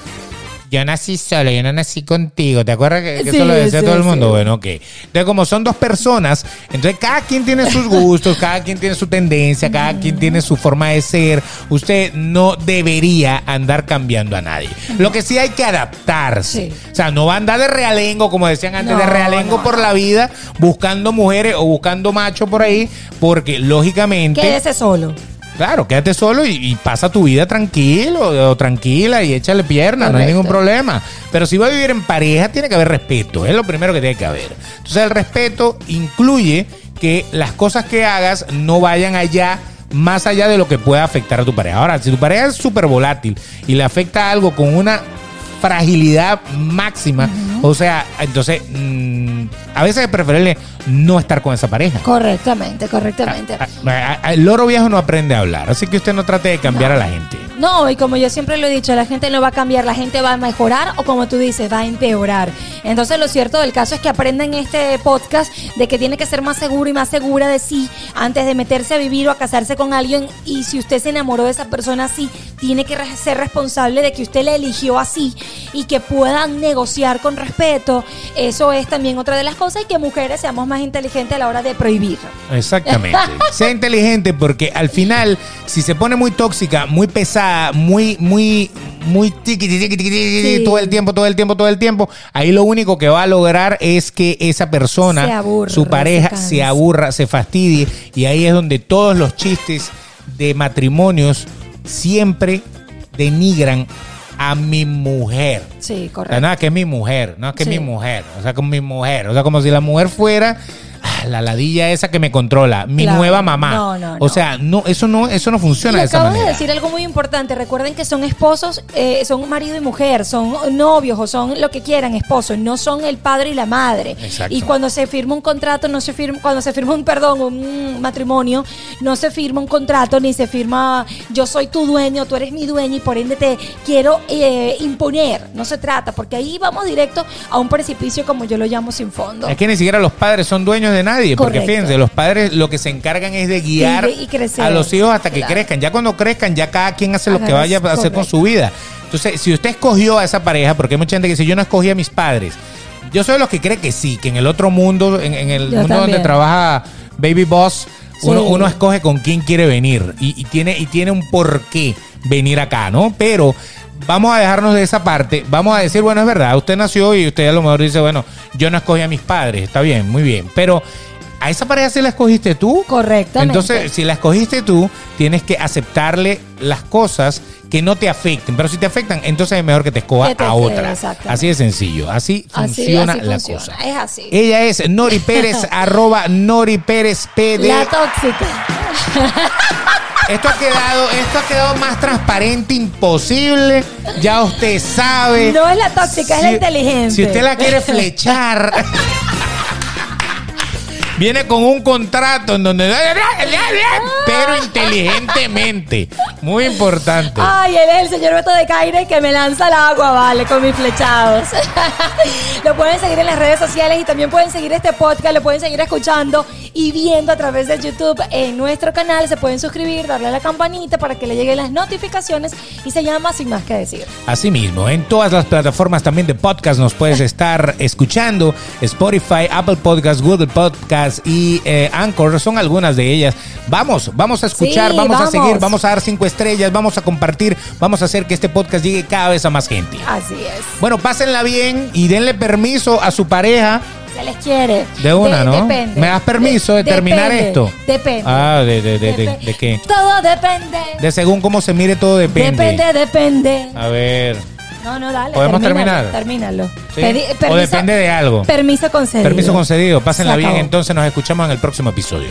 yo nací solo, yo no nací contigo. ¿Te acuerdas que, que Sí, eso lo decía sí, todo el mundo? sí. Bueno, ok. Entonces, como son dos personas, entonces cada quien tiene sus gustos, cada quien tiene su tendencia, cada quien tiene su forma de ser. Usted no debería andar cambiando a nadie. Lo que sí hay que adaptarse. O sea, no va a andar de realengo, como decían antes, No, de realengo no, por la vida, buscando mujeres o buscando machos por ahí, porque lógicamente... Quédese solo. Claro, quédate solo y, y pasa tu vida tranquilo o tranquila y échale pierna, no hay ningún problema. Pero si va a vivir en pareja, tiene que haber respeto, es lo primero que tiene que haber. Entonces el respeto incluye que las cosas que hagas no vayan allá, más allá de lo que pueda afectar a tu pareja. Ahora, si tu pareja es súper volátil y le afecta algo con una fragilidad máxima. O sea, entonces, mm, a veces es preferible no estar con esa pareja. Correctamente, correctamente. A- a- a- El loro viejo no aprende a hablar, así que usted no trate de cambiar a la gente. No, y como yo siempre lo he dicho, la gente no va a cambiar, la gente va a mejorar o como tú dices, va a empeorar. Entonces lo cierto del caso es que aprenden este podcast de que tiene que ser más seguro y más segura de sí antes de meterse a vivir o a casarse con alguien. Y si usted se enamoró de esa persona así, tiene que ser responsable de que usted la eligió así y que puedan negociar con respeto. Eso es también otra de las cosas y que mujeres seamos más inteligentes a la hora de prohibir. Exactamente. sea inteligente porque al final, si se pone muy tóxica, muy pesada, muy, muy, muy tiqui, tiqui, tiqui, tiqui, Sí. todo el tiempo, todo el tiempo, todo el tiempo, ahí lo único que va a lograr es que esa persona, aburra, su pareja, se se, aburra, se fastidie. Y ahí es donde todos los chistes de matrimonios siempre denigran a mi mujer. Sí, O sea, correcto. nada, que es mi mujer, no, que es Sí. mi mujer, o sea, como mi mujer, o sea, como si la mujer fuera la ladilla esa que me controla, mi Claro. nueva mamá. No, no, O no. sea, no, eso no, eso no funciona Y de esa acabas de decir algo muy importante. Recuerden que son esposos, eh, son marido y mujer, son novios o son lo que quieran, esposos. No son el padre y la madre. Exacto. Y cuando se firma un contrato, no se firma, cuando se firma un perdón, un matrimonio, no se firma un contrato ni se firma yo soy tu dueño, tú eres mi dueño y por ende te quiero eh, imponer. No se trata, porque ahí vamos directo a un precipicio como yo lo llamo sin fondo. Es que ni siquiera los padres son dueños de nadie, porque Correcto. fíjense, los padres lo que se encargan es de guiar Y de- y crecer. a los hijos hasta que crezcan. Ya cuando crezcan, ya cada quien hace lo que vaya a hacer con su vida. Entonces, si usted escogió a esa pareja, porque hay mucha gente que dice, yo no escogí a mis padres. Yo soy de los que cree que sí, que en el otro mundo, en, en el Yo mundo donde trabaja Baby Boss, uno, uno escoge con quién quiere venir y, y tiene, y tiene un porqué venir acá, ¿no? Pero vamos a dejarnos de esa parte, vamos a decir, bueno, es verdad, usted nació y usted a lo mejor dice, bueno, yo no escogí a mis padres, está bien, muy bien, pero a esa pareja sí la escogiste tú. Correctamente. Entonces, si la escogiste tú, tienes que aceptarle las cosas que no te afecten, pero si te afectan, entonces es mejor que te escoja Que te- a otra. Así de sencillo, así Así- funciona así la funciona, cosa. es así. Ella es Nori Pérez, arroba Nori Pérez PD. La tóxica. Esto ha quedado, esto ha quedado más transparente imposible. Ya usted sabe. No es la tóxica, es la inteligente. Si usted la quiere flechar. Viene con un contrato en donde. Pero inteligentemente. Muy importante. Ay, él es el señor Beto de Caire que me lanza al agua, vale, con mis flechados. lo pueden seguir en las redes sociales y también pueden seguir este podcast, lo pueden seguir escuchando y viendo a través de YouTube en nuestro canal. Se pueden suscribir, darle a la campanita para que le lleguen las notificaciones y se llama Sin Más que Decir. Asimismo, en todas las plataformas también de podcast nos puedes estar escuchando. Spotify, Apple Podcasts, Google Y eh, Anchor son algunas de ellas. Vamos, vamos a escuchar, Sí, vamos, a seguir, vamos a dar cinco estrellas, vamos a compartir, vamos a hacer que este podcast llegue cada vez a más gente. Así es. Bueno, pásenla bien y denle permiso a su pareja. Se les quiere. De una, ¿no? Depende. ¿Me das permiso de terminar depende, esto? Depende. Ah, de, de, de, de, de qué? Todo depende. De según cómo se mire todo depende. Depende, depende. A ver. No, no, dale. ¿Podemos terminar? Termínalo. o depende de algo. Permiso concedido. Permiso concedido. Pásenla Se bien, entonces nos escuchamos en el próximo episodio.